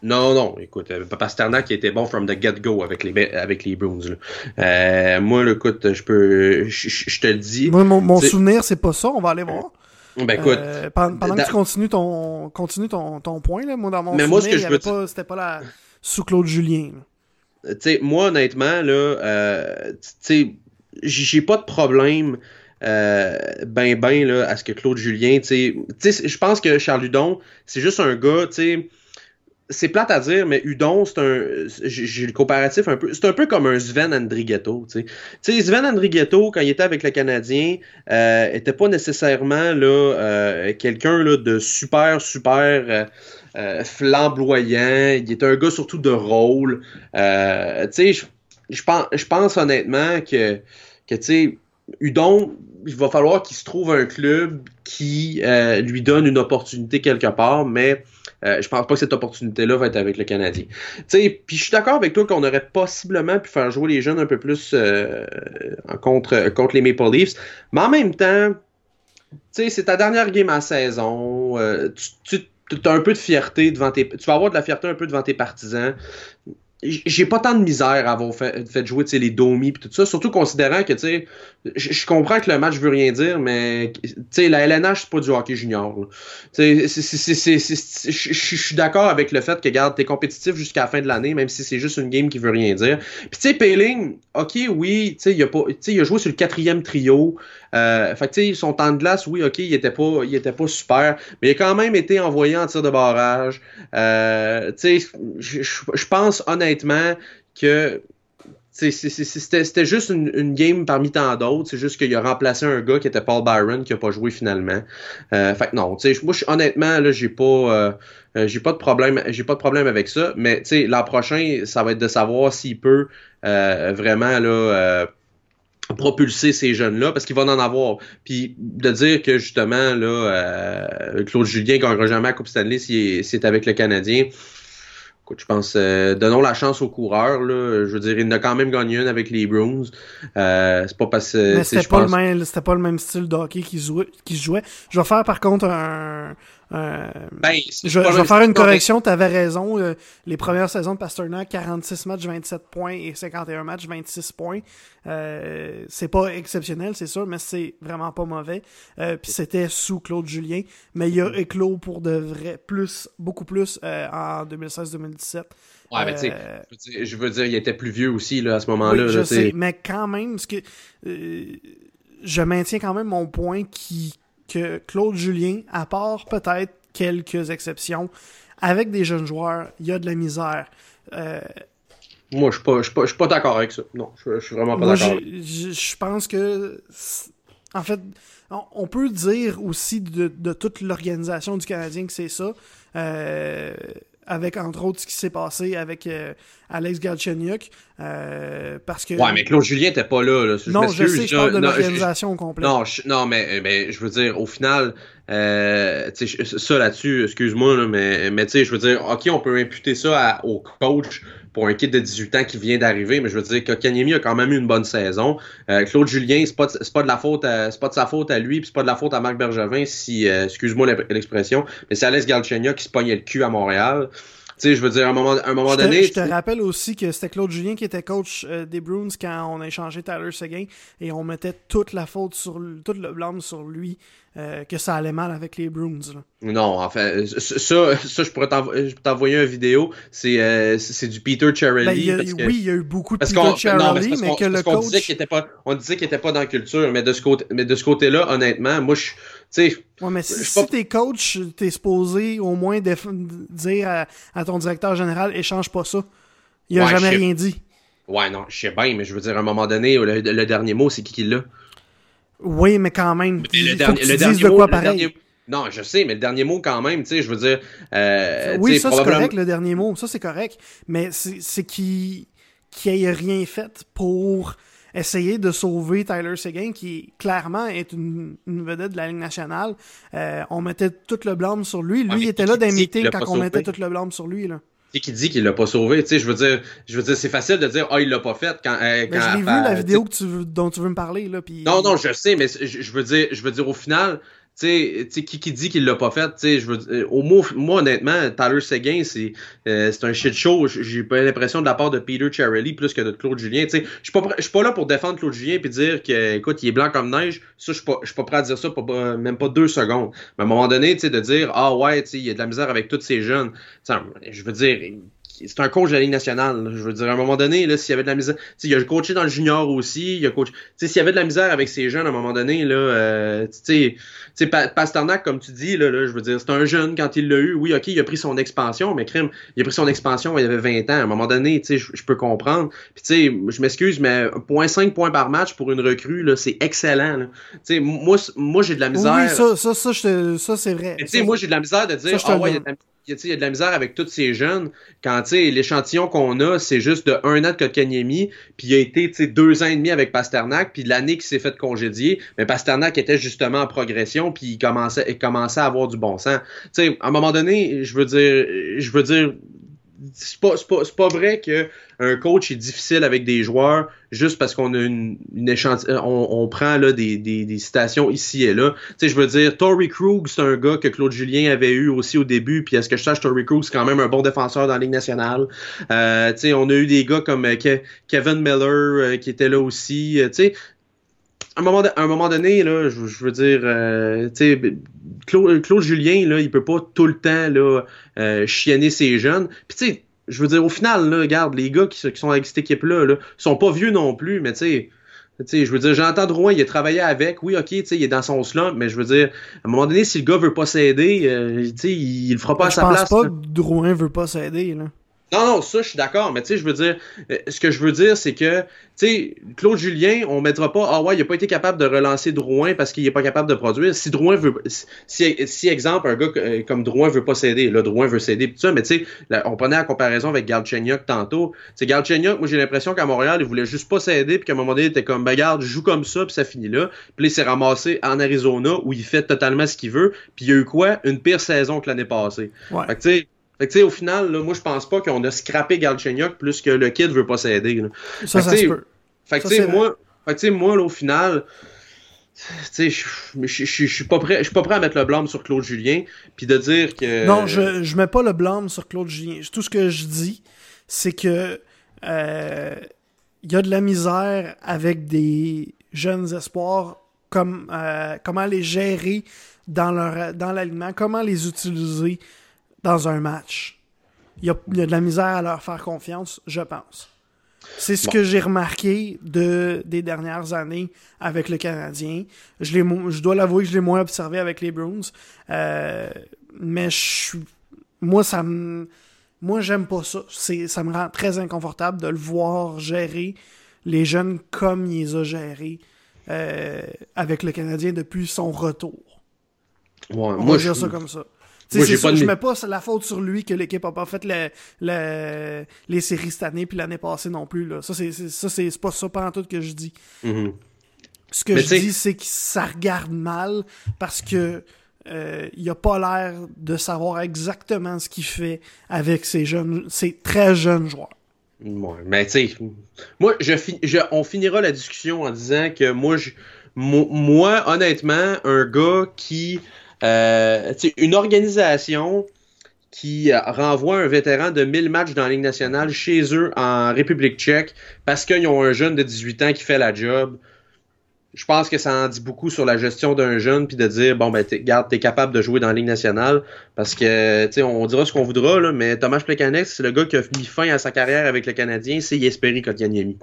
Non, non, écoute, euh, Pasternak qui était bon from the get-go avec les avec les Bruins. Euh, moi, écoute, je peux, je, te le dis. Moi, mon, souvenir, c'est pas ça, on va aller voir. Ben écoute, Euh, pendant pendant da- que tu continues ton, ton, ton point, là, moi, dans mon Mais souvenir, moi, ce que il y je avait veux pas, c'était pas la, sous Claude Julien. tu sais, moi, honnêtement, là, euh, tu sais, j'ai pas de problème. Euh, ben ben là à ce que Claude Julien tu sais tu sais je pense que Charles Hudon c'est juste un gars tu sais c'est plate à dire mais Hudon c'est un j'ai le comparatif un peu c'est un peu comme un Sven Andrighetto tu sais. Sven Andrighetto quand il était avec le Canadien euh, était pas nécessairement euh, quelqu'un de super super euh, euh, flamboyant. Il était un gars surtout de rôle. Euh, tu sais je pense pense honnêtement que que tu sais Udon, il va falloir qu'il se trouve un club qui lui donne une opportunité quelque part, mais euh, je pense pas que cette opportunité-là va être avec le Canadien. Puis je suis d'accord avec toi qu'on aurait possiblement pu faire jouer les jeunes un peu plus euh, contre, contre les Maple Leafs, mais en même temps, c'est ta dernière game à saison, euh, tu as un peu de fierté devant tes, tu vas avoir de la fierté un peu devant tes partisans j'ai pas tant de misère à avoir fait, fait jouer les Domi et tout ça, surtout considérant que tu je comprends que le match veut rien dire, mais la LNH c'est pas du hockey junior. Je suis d'accord avec le fait que garde t'es compétitif jusqu'à la fin de l'année, même si c'est juste une game qui veut rien dire. Puis tu sais, Payling, ok, oui, a pas, il a joué sur le quatrième trio. Euh, fait que son temps de glace, oui, ok, il était pas, il pas super, mais il a quand même été envoyé en tir de barrage. Euh, je pense honnêtement que c'était juste une, game parmi tant d'autres. C'est juste qu'il a remplacé un gars qui était Paul Byron qui a pas joué finalement. Euh, fait que non, moi honnêtement là, j'ai pas j'ai pas de problème, j'ai pas de problème avec ça. Mais l'an prochain, ça va être de savoir s'il peut vraiment là propulser ces jeunes-là parce qu'il va en avoir. Puis de dire que justement là, Claude Julien gagnera jamais la Coupe Stanley si c'est avec le Canadien je pense, euh, donnons la chance aux coureurs. Là. Je veux dire, il a quand même gagné une avec les Bruins. Euh, c'est pas parce que. Mais c'était pas, le même, c'était pas le même style de hockey qui jouait, qui jouait. Je vais faire par contre un, euh, ben, je, vais faire une correction, tu avais raison. Euh, les premières saisons de Pasternak, 46 matchs, 27 points et 51 matchs, 26 points. Euh, c'est pas exceptionnel, c'est sûr, mais c'est vraiment pas mauvais. Euh, Puis c'était sous Claude Julien, mais il a mm. éclos pour de vrai, plus, beaucoup plus en 2016-2017. Ouais, mais tu sais, je veux dire, il était plus vieux aussi là, à ce moment-là. je sais, mais quand même, ce que je maintiens quand même mon point qui que Claude Julien, à part peut-être quelques exceptions, avec des jeunes joueurs, il y a de la misère. Euh, moi, je ne suis pas, d'accord avec ça. Non, je, suis vraiment pas d'accord. Je pense que, en fait, on peut dire aussi de, toute l'organisation du Canadien que c'est ça. Euh, avec entre autres ce qui s'est passé avec euh, Alex Galchenyuk euh, parce que ouais mais Claude Julien était pas là, je non je sais je parle de l'organisation au complet. Non je, non mais, mais je veux dire au final euh, ça là-dessus excuse-moi mais mais tu sais je veux dire ok on peut imputer ça au coach pour un kid de 18 ans qui vient d'arriver, mais je veux dire que Kanyemi a quand même eu une bonne saison. Euh, Claude Julien, c'est pas, pas de la faute c'est pas de sa faute à lui, puis c'est pas de la faute à Marc Bergevin si, euh, excuse-moi l'expression, mais c'est Alex Galchenia qui se pognait le cul à Montréal. Tu sais, je veux dire, à un moment, un moment donné. je te rappelle aussi que c'était Claude Julien qui était coach euh, des Bruins quand on a échangé Tyler Seguin et on mettait toute la faute sur tout le blâme sur lui euh, que ça allait mal avec les Bruins. Non, en fait, ça, ça je pourrais t'envoyer une vidéo. C'est euh, du Peter Charlie. Ben, Oui, il y a eu beaucoup de Peter Charlie, mais, que le coach. On disait qu'il n'était pas, on disait qu'il était pas dans la culture, mais de ce côté, côté-là, honnêtement, moi je, tu Ouais, mais si, si t'es coach, t'es supposé au moins dire à, ton directeur général, échange pas ça. Il a jamais rien dit. Ouais, non, je sais bien, mais je veux dire, à un moment donné, le, dernier mot, c'est qui qui l'a? Oui, mais quand même. le, dernier de quoi pareil. Non, je sais, mais le dernier mot quand même, tu sais, je veux dire. Euh, oui, ça c'est correct, le dernier mot, ça c'est correct. Mais c'est qu'il qui ait rien fait pour essayer de sauver Tyler Seguin, qui clairement est une, vedette de la Ligue nationale. Euh, on mettait tout le blâme sur lui. Lui, il était là d'imiter quand on mettait tout le blâme sur lui. Là qui dit qu'il l'a pas sauvé. Tu sais, je veux dire, je veux dire, c'est facile de dire, ah, oh, il l'a pas fait quand. Euh, quand je l'ai vu la vidéo que tu, dont tu veux me parler là. Puis... Non, non, je sais, mais je, veux dire, je veux dire, au final, sais, qui, qui dit qu'il l'a pas fait, tu je veux euh, au mot, moi, honnêtement, Tyler Seguin, c'est euh, c'est un shit show. J'ai pas l'impression de la part de Peter Charelli plus que de Claude Julien. Tu sais, je suis pas, pas là pour défendre Claude Julien puis dire que, écoute, il est blanc comme neige. Ça, je suis pas, pas prêt à dire ça, pas, même pas deux secondes. Mais à un moment donné, tu sais, de dire, ah ouais, tu il y a de la misère avec tous ces jeunes. je veux dire, c'est un coach de la Ligue nationale. Je veux dire, à un moment donné, s'il y avait de la misère. Il a coaché dans le junior aussi. Il a coaché. S'il y avait de la misère avec ces jeunes, à un moment donné, là, euh, tu sais, Pasternak, comme tu dis, là, là je veux dire, c'est un jeune quand il l'a eu. Oui, ok, il a pris son expansion, mais crime, il a pris son expansion il avait 20 ans. À un moment donné, tu sais, je peux comprendre. Puis tu sais, je m'excuse, mais 0.5 points par match pour une recrue, là, c'est excellent. Tu sais, moi, moi j'ai de la misère. Oui, ça, ça, ça, ça c'est vrai. Tu sais, moi, j'ai de la misère de dire, ah ouais, il y a de la il y a de la misère avec tous ces jeunes quand l'échantillon qu'on a, c'est juste de un an de Kotkaniemi, puis il a été deux ans et demi avec Pasternak, puis l'année qui s'est fait congédier, mais Pasternak était justement en progression, puis il commençait, il commençait à avoir du bon sens. sais, à un moment donné, je veux dire, je veux dire, c'est pas, pas, pas, vrai qu'un coach est difficile avec des joueurs juste parce qu'on a une, échantillon, on, on, prend là, des, des, des, citations ici et là. Tu sais, je veux dire, Tory Krug, c'est un gars que Claude Julien avait eu aussi au début, puis est-ce que je sache, Tory Krug, c'est quand même un bon défenseur dans la Ligue nationale. Euh, tu sais, on a eu des gars comme euh, Kevin Miller euh, qui était là aussi. tu sais, à un moment, à un moment donné, là, je, je veux dire, euh, Claude, Claude, Julien, là, il peut pas tout le temps là, euh, chienner ses jeunes. Puis tu sais, je veux dire, au final, là, regarde, les gars qui, qui sont avec cette équipe-là, là, sont pas vieux non plus, mais tu sais. je veux dire, j'entends Drouin, il a travaillé avec, oui, ok, il est dans son slump, mais je veux dire, à un moment donné, si le gars veut pas s'aider, euh, il, il le fera pas à sa place. Je pense pas que Drouin veut pas s'aider, là. Non, non, ça, je suis d'accord, mais tu sais, je veux dire, euh, ce que je veux dire, c'est que, tu sais, Claude Julien, on mettra pas, ah ouais, il a pas été capable de relancer Drouin parce qu'il est pas capable de produire. Si Drouin veut, si, si exemple, un gars euh, comme Drouin veut pas s'aider, là, Drouin veut s'aider, tout ça, mais tu sais, on prenait la comparaison avec Galchenyuk tantôt. C'est Galchenyuk, moi, j'ai l'impression qu'à Montréal, il voulait juste pas s'aider, puis qu'à un moment donné, il était comme, ben, regarde, je joue comme ça, puis ça finit là. Puis il s'est ramassé en Arizona, où il fait totalement ce qu'il veut, puis il y a eu quoi? Une pire saison que l'année passée. Ouais. Fait que, tu sais, fait que, au final, là, moi, je pense pas qu'on a scrappé Galchenyuk plus que le kid veut pas s'aider. Ça, ça se peut. Fait que, tu sais, moi, fait que, moi là, au final, je suis pas prêt, je suis pas prêt à mettre le blâme sur Claude Julien, puis de dire que. Non, je, je mets pas le blâme sur Claude Julien. Tout ce que je dis, c'est que euh, il y a de la misère avec des jeunes espoirs, comme euh, comment les gérer dans leur dans l'alignement, comment les utiliser dans un match. Il y, a, de la misère à leur faire confiance, je pense. C'est ce que j'ai remarqué de, des dernières années avec le Canadien. Je, je dois l'avouer que je l'ai moins observé avec les Bruins. Euh, mais je, moi, ça me. Moi, j'aime pas ça. Ça me rend très inconfortable de le voir gérer les jeunes comme il les a gérés euh, avec le Canadien depuis son retour. Ouais, On moi, va dire ça comme ça. Moi, Je mets pas la faute sur lui que l'équipe a pas fait les séries cette année puis l'année passée non plus. Là. Ça, c'est, ça, c'est, pas ça pendant tout que je dis. Mm-hmm. Ce que je dis, c'est que ça regarde mal parce que euh, il a pas l'air de savoir exactement ce qu'il fait avec ces jeunes, ces très jeunes joueurs. mais tu sais, moi, je, je, on finira la discussion en disant que moi, je, moi, honnêtement, un gars qui euh, une organisation qui renvoie un vétéran de 1000 matchs dans la Ligue nationale chez eux en République tchèque parce qu'ils ont un jeune de 18 ans qui fait la job je pense que ça en dit beaucoup sur la gestion d'un jeune, puis de dire, bon, ben, t'es, garde, t'es capable de jouer dans la Ligue nationale, parce que, tu sais, on dira ce qu'on voudra, là, mais Thomas Plekanec, c'est le gars qui a mis fin à sa carrière avec le Canadien, c'est Yesperi Kotkaniemi.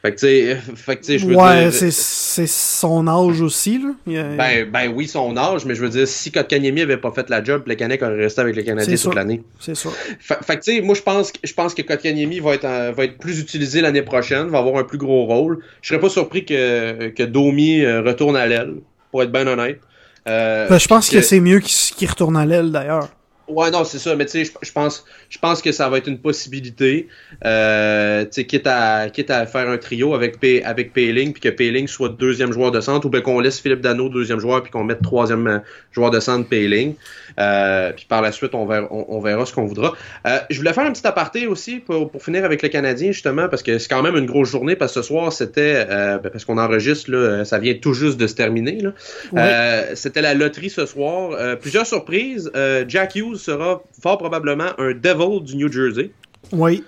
Fait que, tu sais, fait que, je veux ouais, c'est, c'est son âge aussi, là. Ben, ben oui, son âge, mais je veux dire, si Kotkaniemi avait pas fait la job, Plekanec aurait resté avec le Canadien toute l'année. C'est ça. Fait, fait que, tu sais, moi, je pense, je pense que Kotkaniemi va être, va être plus utilisé l'année prochaine, va avoir un plus gros rôle. Je serais pas surpris que, que Domi euh, retourne à l'aile, pour être bien honnête. Euh, ben, je pense que, c'est mieux qu'il retourne à l'aile d'ailleurs. Ouais, non, c'est ça. Mais tu sais, je pense, je pense que ça va être une possibilité. Euh, tu sais, quitte à, quitte à faire un trio avec, P, avec Payling, puis que Payling soit deuxième joueur de centre, ou bien qu'on laisse Philippe Dano deuxième joueur, puis qu'on mette troisième joueur de centre Payling. Euh, puis par la suite, on verra, on, verra ce qu'on voudra. Euh, je voulais faire un petit aparté aussi pour, pour, finir avec le Canadien, justement, parce que c'est quand même une grosse journée, parce que ce soir, c'était, euh, ben, parce qu'on enregistre, là, ça vient tout juste de se terminer. Là. c'était la loterie ce soir. plusieurs surprises. Jack Hughes sera fort probablement un Devil du New Jersey. Oui.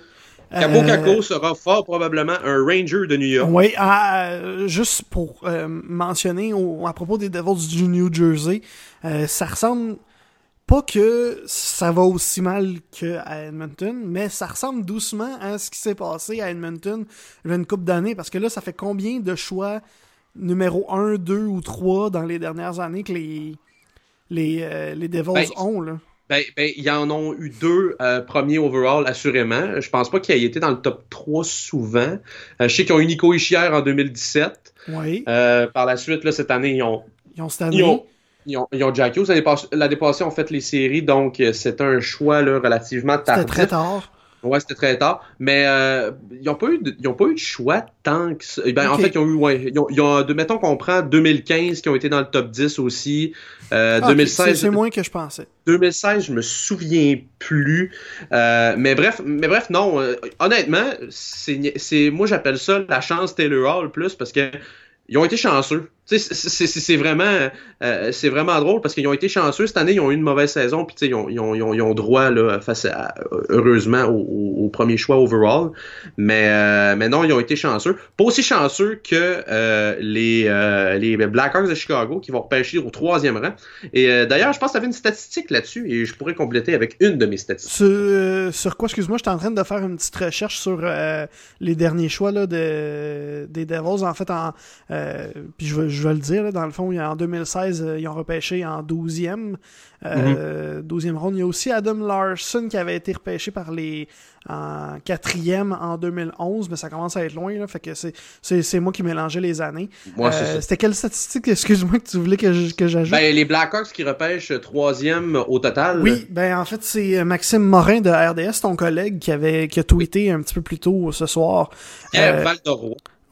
Cabo Caco sera fort probablement un Ranger de New York. Oui, juste pour mentionner à propos des Devils du New Jersey, ça ressemble pas que ça va aussi mal qu'à Edmonton, mais ça ressemble doucement à ce qui s'est passé à Edmonton il y a une couple d'années, parce que là, ça fait combien de choix numéro 1, 2 ou 3 dans les dernières années que les, les, euh, les Devils ben, ont, là? Ben, ben, ils en ont eu deux euh, premiers overall, assurément. Je pense pas qu'ils aient été dans le top 3 souvent. Euh, je sais qu'ils ont eu Nico Ischier en 2017. Oui. par la suite, là, cette année, ils ont... Ils ont cette année ils ont, ils ont Jack Hughes. L'année passée, ont fait les séries, donc euh, c'est un choix là, relativement tardif. C'était très tard. Ouais, c'était très tard. Mais euh, ils n'ont pas, eu de, pas eu de choix tant que ça. Ben, En fait, ils ont eu, ouais, ils ont, ils ont, mettons qu'on prend 2015 qui ont été dans le top 10 aussi. Euh, ah, 2016. C'est moins que je pensais. 2016, je me souviens plus. Euh, mais bref, mais bref, non. Euh, honnêtement, c'est, moi j'appelle ça la chance Taylor Hall plus parce que ils ont été chanceux. C'est vraiment, euh, c'est vraiment drôle parce qu'ils ont été chanceux. Cette année, ils ont eu une mauvaise saison, puis ils ont, ils, ont, ils, ont, droit, là, face à, heureusement, au, premier choix overall. Mais, euh, mais non, ils ont été chanceux. Pas aussi chanceux que euh, les, les Blackhawks de Chicago qui vont repêcher au troisième rang. Et d'ailleurs, je pense que tu avais une statistique là-dessus et je pourrais compléter avec une de mes statistiques. Sur, quoi, excuse-moi, j'étais en train de faire une petite recherche sur les derniers choix là, de, des Devils. En fait, en, puis je je vais le dire, dans le fond, en 2016, euh, ils ont repêché en 12e. Euh, 12e mhm. ronde. Il y a aussi Adam Larson qui avait été repêché par les en quatrième en 2011, mais ça commence à être loin, là, fait que c'est moi qui mélangeais les années. Euh, c'était quelle statistique, excuse-moi, que tu voulais que j'ajoute? Ben, les Blackhawks qui repêchent troisième au total. Oui, ben en fait, c'est Maxime Morin de RDS, ton collègue, qui avait qui a tweeté un petit peu plus tôt ce soir. Euh,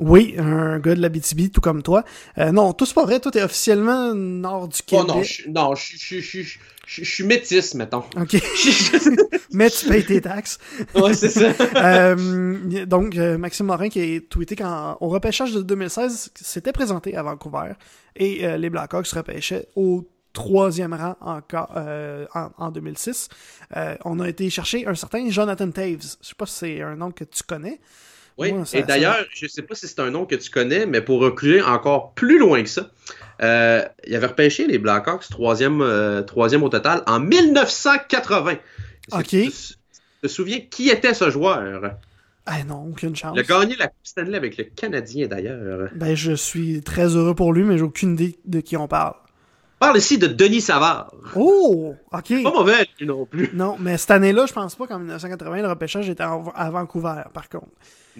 oui, un gars de la BTB, tout comme toi. Euh, non, tout c'est pas vrai. Toi, t'es officiellement nord du Québec. Oh non, je, non, je, je, je, suis métisse, mettons. OK. Mais tu payes tes taxes. ouais, c'est ça. euh, donc, euh, Maxime Morin qui a tweeté qu'au repêchage de 2016, s'était présenté à Vancouver et euh, les Blackhawks repêchaient au troisième rang encore euh, en, en, 2006. on a été chercher un certain Jonathan Taves. Je sais pas si c'est un nom que tu connais. Oui, et d'ailleurs, je ne sais pas si c'est un nom que tu connais, mais pour reculer encore plus loin que ça, euh, il avait repêché les Blackhawks troisième, euh, troisième au total en 1980. Ok. Tu te souviens qui était ce joueur? Ah non, aucune chance. Il a gagné la Coupe Stanley avec le Canadien d'ailleurs. Ben, je suis très heureux pour lui, mais j'ai aucune idée de qui on parle. On parle ici de Denis Savard. Oh, ok. Pas mauvais non plus. Non, mais cette année-là, je pense pas qu'en 1980, le repêchage était à Vancouver, par contre.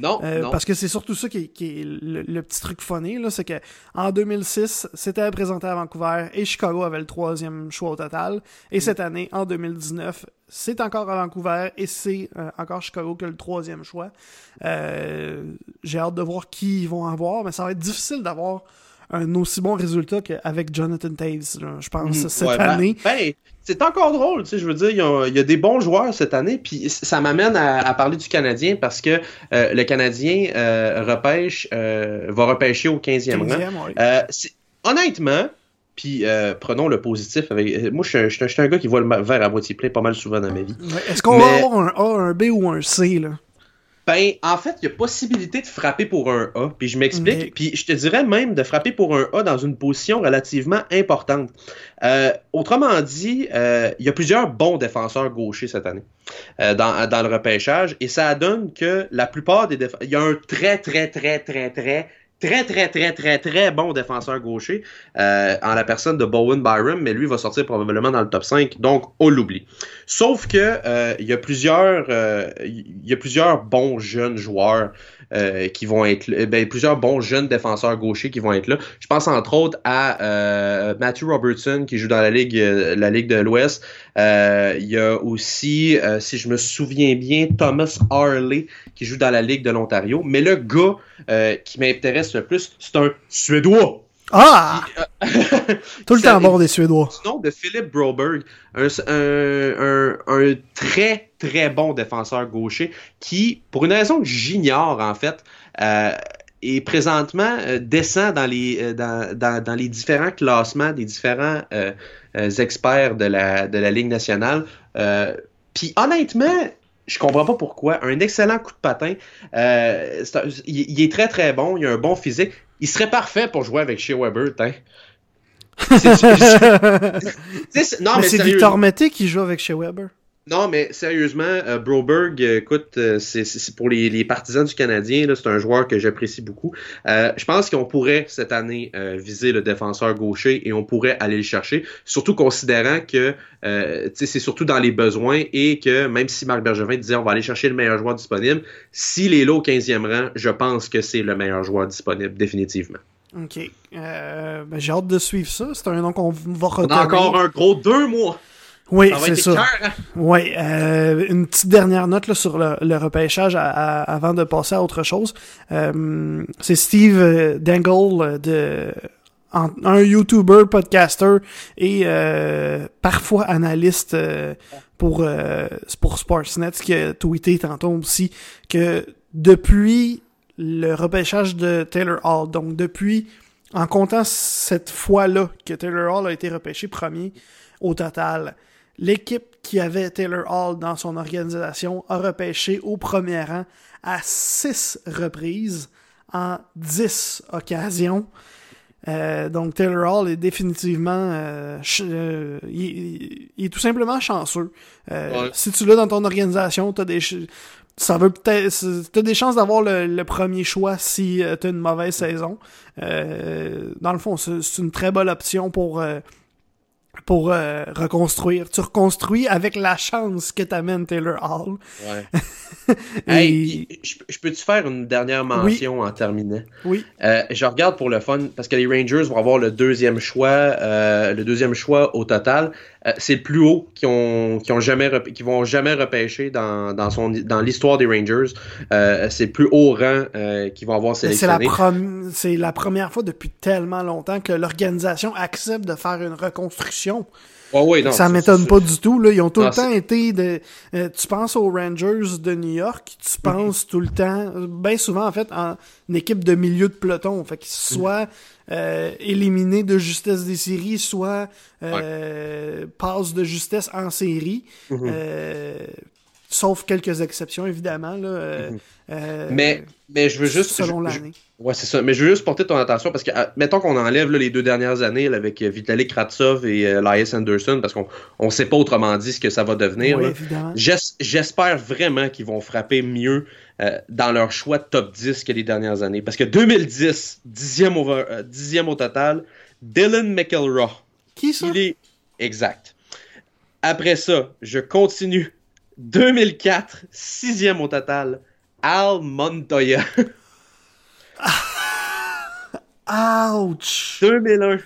Euh, non, Parce que c'est surtout ça qui est, le, petit truc funny, là, c'est que en 2006, c'était présenté à Vancouver et Chicago avait le troisième choix au total. Et cette année, en 2019, c'est encore à Vancouver et c'est euh, encore Chicago qui a le troisième choix. Euh, j'ai hâte de voir qui ils vont avoir, mais ça va être difficile d'avoir un aussi bon résultat qu'avec Jonathan Taves, je pense, mhm. cette ben, année. Ben, c'est encore drôle, tu sais, je veux dire, il y, a, des bons joueurs cette année, puis ça m'amène à, parler du Canadien parce que euh, le Canadien euh, repêche, euh, va repêcher au 15e, rang. honnêtement, puis prenons le positif avec. Moi, je suis un, gars qui voit le verre à moitié plein pas mal souvent dans ma vie. Est-ce qu'on va avoir un A, un B ou un C, là? Ben, en fait, il y a possibilité de frapper pour un A. Puis je m'explique. Puis je te dirais même de frapper pour un A dans une position relativement importante. Euh, autrement dit, euh, il y a plusieurs bons défenseurs gauchers cette année euh, dans, dans, le repêchage. Et ça donne que la plupart des défenseurs. Il y a un très, très, très, très, très très, très, très, très, très bon défenseur gaucher euh, en la personne de Bowen Byram, mais lui va sortir probablement dans le top 5, donc on l'oublie. Sauf que euh, il y euh, il y a plusieurs bons jeunes joueurs euh, qui vont être ben, plusieurs bons jeunes défenseurs gauchers qui vont être là. Je pense entre autres à euh, Matthew Robertson qui joue dans la ligue euh, la ligue de l'Ouest. il y a aussi, si je me souviens bien, Thomas Harley qui joue dans la ligue de l'Ontario. Mais le gars qui m'intéresse le plus, c'est un Suédois. Ah! Tout le temps bord des Suédois. Nom de Philip Broberg, un, un, un, très très bon défenseur gaucher qui, pour une raison que j'ignore en fait, euh, est présentement euh, descend dans les, euh, dans, dans, dans, les différents classements des différents euh, experts de la, de la Ligue nationale. Puis honnêtement, je comprends pas pourquoi. Un excellent coup de patin. Euh, il, est très très bon. Il a un bon physique. Il serait parfait pour jouer avec Shea Weber, non, mais, c'est Victor Mété qui joue avec Shea Weber. Non, mais sérieusement, euh, Broberg, euh, écoute, euh, c'est pour les, partisans du Canadien, c'est un joueur que j'apprécie beaucoup. je pense qu'on pourrait cette année viser le défenseur gaucher et on pourrait aller le chercher, surtout considérant que c'est surtout dans les besoins et que même si Marc Bergevin disait on va aller chercher le meilleur joueur disponible, s'il est là au 15e rang, je pense que c'est le meilleur joueur disponible, définitivement. OK. Ben, j'ai hâte de suivre ça. C'est un nom qu'on va retenir. On a encore un gros deux mois. Oui, c'est ça. écœurant. Oui, euh, une petite dernière note là, sur le, le repêchage à- à- avant de passer à autre chose. Euh, c'est Steve euh, Dangle euh, de en- un YouTuber, podcaster et euh, parfois analyste euh, pour euh, pour Sportsnet qui a tweeté tantôt aussi que depuis le repêchage de Taylor Hall, donc depuis en comptant cette fois-là que Taylor Hall a été repêché premier au total, l'équipe qui avait Taylor Hall dans son organisation a repêché au premier rang à six reprises en dix occasions. Euh, donc Taylor Hall est définitivement euh, euh, il, est tout simplement chanceux. Euh, Ouais. Si tu l'as dans ton organisation, t'as des ça veut peut-être t'as des chances d'avoir le, le premier choix si euh, t'as une mauvaise saison. Euh, dans le fond, c'est c'est une très bonne option pour euh, pour euh, reconstruire. Tu reconstruis avec la chance que t'amène Taylor Hall. Ouais. Et- Hey, je je peux-tu faire une dernière mention en terminant? Oui. Euh, je regarde pour le fun parce que les Rangers vont avoir le deuxième choix, euh, le deuxième choix au total. Euh, c'est le plus haut qui ont, qui ont jamais qui vont jamais repêcher dans, dans son dans l'histoire des Rangers. Euh, c'est le plus haut rang euh, qu'ils vont avoir C'est la, sélectionné. c'est la première fois depuis tellement longtemps que l'organisation accepte de faire une reconstruction. Ouais, non, ça m'étonne pas du tout. Là. Ils ont tout Non, le temps été de. euh, tu penses aux Rangers de New York, tu penses tout le temps, bien souvent en fait, en une équipe de milieu de peloton. Fait qu'ils soient euh, éliminés de justesse des séries, soit euh, passent de justesse en série. Mhm. Euh, sauf quelques exceptions, évidemment. Là, euh, euh, Mais, mais je veux juste. selon l'année. Ouais, c'est ça. Mais je veux juste porter ton attention parce que, euh, mettons qu'on enlève là, les deux dernières années là, avec euh, Vitaly Kratsov et euh, Elias Anderson parce qu'on on sait pas autrement dit ce que ça va devenir. Oui, J'espère vraiment qu'ils vont frapper mieux dans leur choix de top 10 que les dernières années. Parce que 2010, dixième, over- euh, dixième au total, Dylan McElraw. Qui ça? Il est exact. Après ça, je continue. 2004, sixième au total, Al Montoya. Ouch! 2001,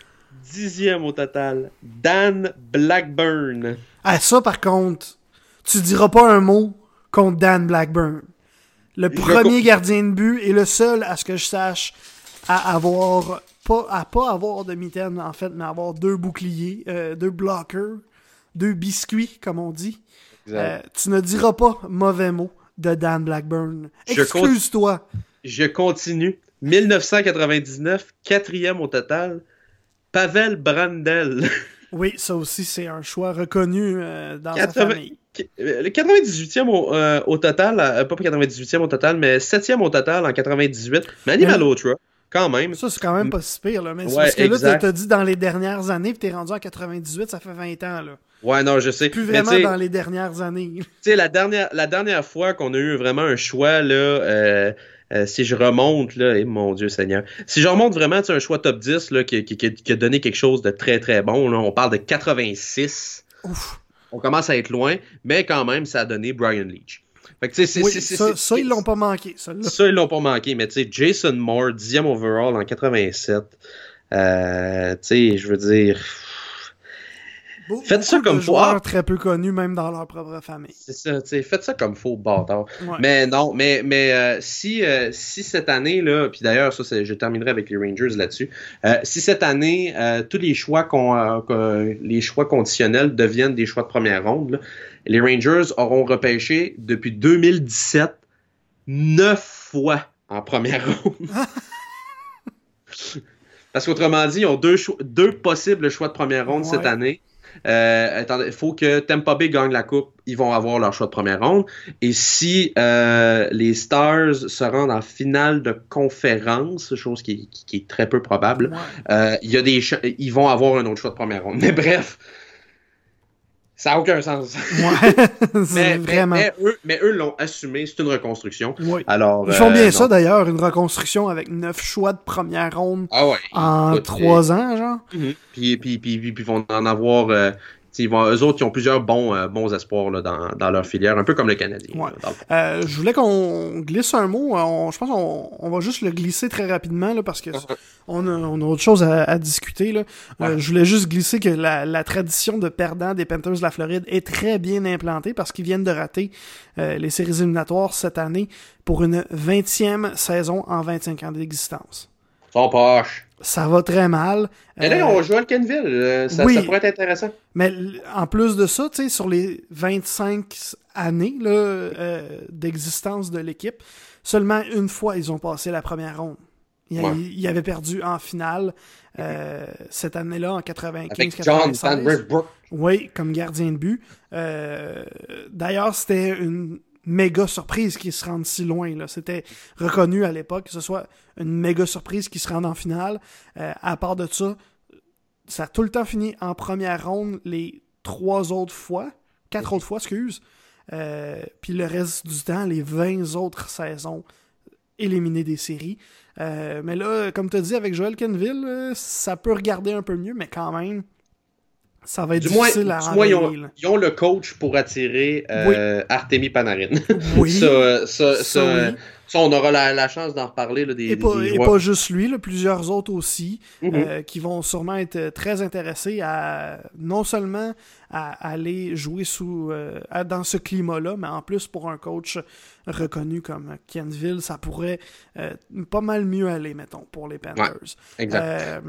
dixième au total, Dan Blackburn. Ah, ça, par contre, tu diras pas un mot contre Dan Blackburn. Le premier gardien de but et le seul, à ce que je sache, à avoir pas à pas avoir de mitaine en fait, mais avoir deux boucliers, euh, deux blockers, deux biscuits comme on dit. Euh, tu ne diras pas mauvais mot de Dan Blackburn. Excuse-toi. Je continue. 1999, quatrième au total, Pavel Brandel. Oui, ça aussi c'est un choix reconnu euh, dans 80 famille. Le 98e au, euh, au total, euh, pas 98e au total, mais 7e au total en 98. Manny Malotra, quand même. Ça, c'est quand même pas si pire, là. Mais c'est Ouais, parce que là, t'as dit dans les dernières années, puis t'es rendu en 98, ça fait 20 ans, là. Ouais, non, je sais. Plus vraiment dans les dernières années. Tu sais, la dernière, la dernière fois qu'on a eu vraiment un choix, là, euh, euh, si je remonte, là, et mon Dieu Seigneur, si je remonte vraiment, tu un choix top 10, là, qui, qui- qui- a donné quelque chose de très, très bon, là, on parle de 86. Ouf. On commence à être loin, mais quand même, ça a donné Brian Leach. Fait que, tu sais, c'est- Oui, ça, ça, ils l'ont pas manqué, ça. Ça, ils l'ont pas manqué, mais tu sais, Jason Moore, 10e overall en 87. Euh, tu sais, je veux dire, Beau- Faites ça comme faut. Ah. très peu connus, même dans leur propre famille. c'est ça, tu sais, faites ça comme faux, bâtard. Ouais. Mais non, mais, mais euh, si, euh, si cette année, là, puis d'ailleurs, ça, je terminerai avec les Rangers là-dessus. euh, si cette année, tous les choix, qu'on, les choix conditionnels deviennent des choix de première ronde, là, les Rangers auront repêché depuis 2017 neuf fois en première ronde. Parce qu'autrement dit, ils ont deux, deux possibles choix de première ronde Ouais. cette année. Euh, il faut que Tampa Bay gagne la coupe, ils vont avoir leur choix de première ronde. Et si euh, les Stars se rendent en finale de conférence, chose qui, qui- qui est très peu probable, Ouais. euh, il y a des ils vont avoir un autre choix de première ronde. Mais bref, ça n'a aucun sens. Ouais. mais, vraiment. mais eux, mais eux l'ont assumé, c'est une reconstruction. Oui. Alors, Ils font euh, bien ça, d'ailleurs, une reconstruction avec neuf choix de première ronde Ah ouais. en trois ans, genre. Mhm. Puis, puis, puis, puis, vont en avoir euh, ils vont, eux autres, ils ont plusieurs bons, euh, bons espoirs là, dans, dans, leur filière, un peu comme le Canadien. Ouais. euh, je voulais qu'on glisse un mot. On, je pense qu'on on va juste le glisser très rapidement là, parce que on, a, on a autre chose à, à discuter. Là. Euh, je voulais juste glisser que la, la, tradition de perdant des Panthers de la Floride est très bien implantée parce qu'ils viennent de rater euh, les séries éliminatoires cette année pour une 20e saison en 25 ans d'existence. Son poche ça va très mal. Mais là, on joue à Kenville. Euh, ça, ça, pourrait être intéressant. Mais en plus de ça, tu sais, sur les 25 années euh, d'existence de l'équipe, seulement une fois, ils ont passé la première ronde. Ils, ouais. avaient perdu en finale euh, cette année-là, en 95-96. Oui, comme gardien de but. Euh, D'ailleurs, c'était une méga surprise qu'ils se rendent si loin. C'était reconnu à l'époque que ce soit une méga surprise qu'ils se rendent en finale. Euh, à part de ça, ça a tout le temps fini en première ronde les trois autres fois. Quatre autres fois, excuse. Euh, puis le reste du temps, les 20 autres saisons éliminés des séries. Euh, mais là, comme tu as dit avec Joel Kenville, ça peut regarder un peu mieux, mais quand même, ça va être du difficile moins, à du moins, ils, ont, ils, ont, le coach pour attirer euh, oui. Artemi Panarin. Oui. ça, ça, ça, oui. ça, on aura la, la chance d'en reparler. Là, des, et, pas, des et pas juste lui, là, plusieurs autres aussi, mm -hmm. euh, qui vont sûrement être très intéressés à non seulement à aller jouer sous euh, à, dans ce climat-là, mais en plus pour un coach reconnu comme Kenville, ça pourrait euh, pas mal mieux aller, mettons, pour les Panthers. Ouais, exact.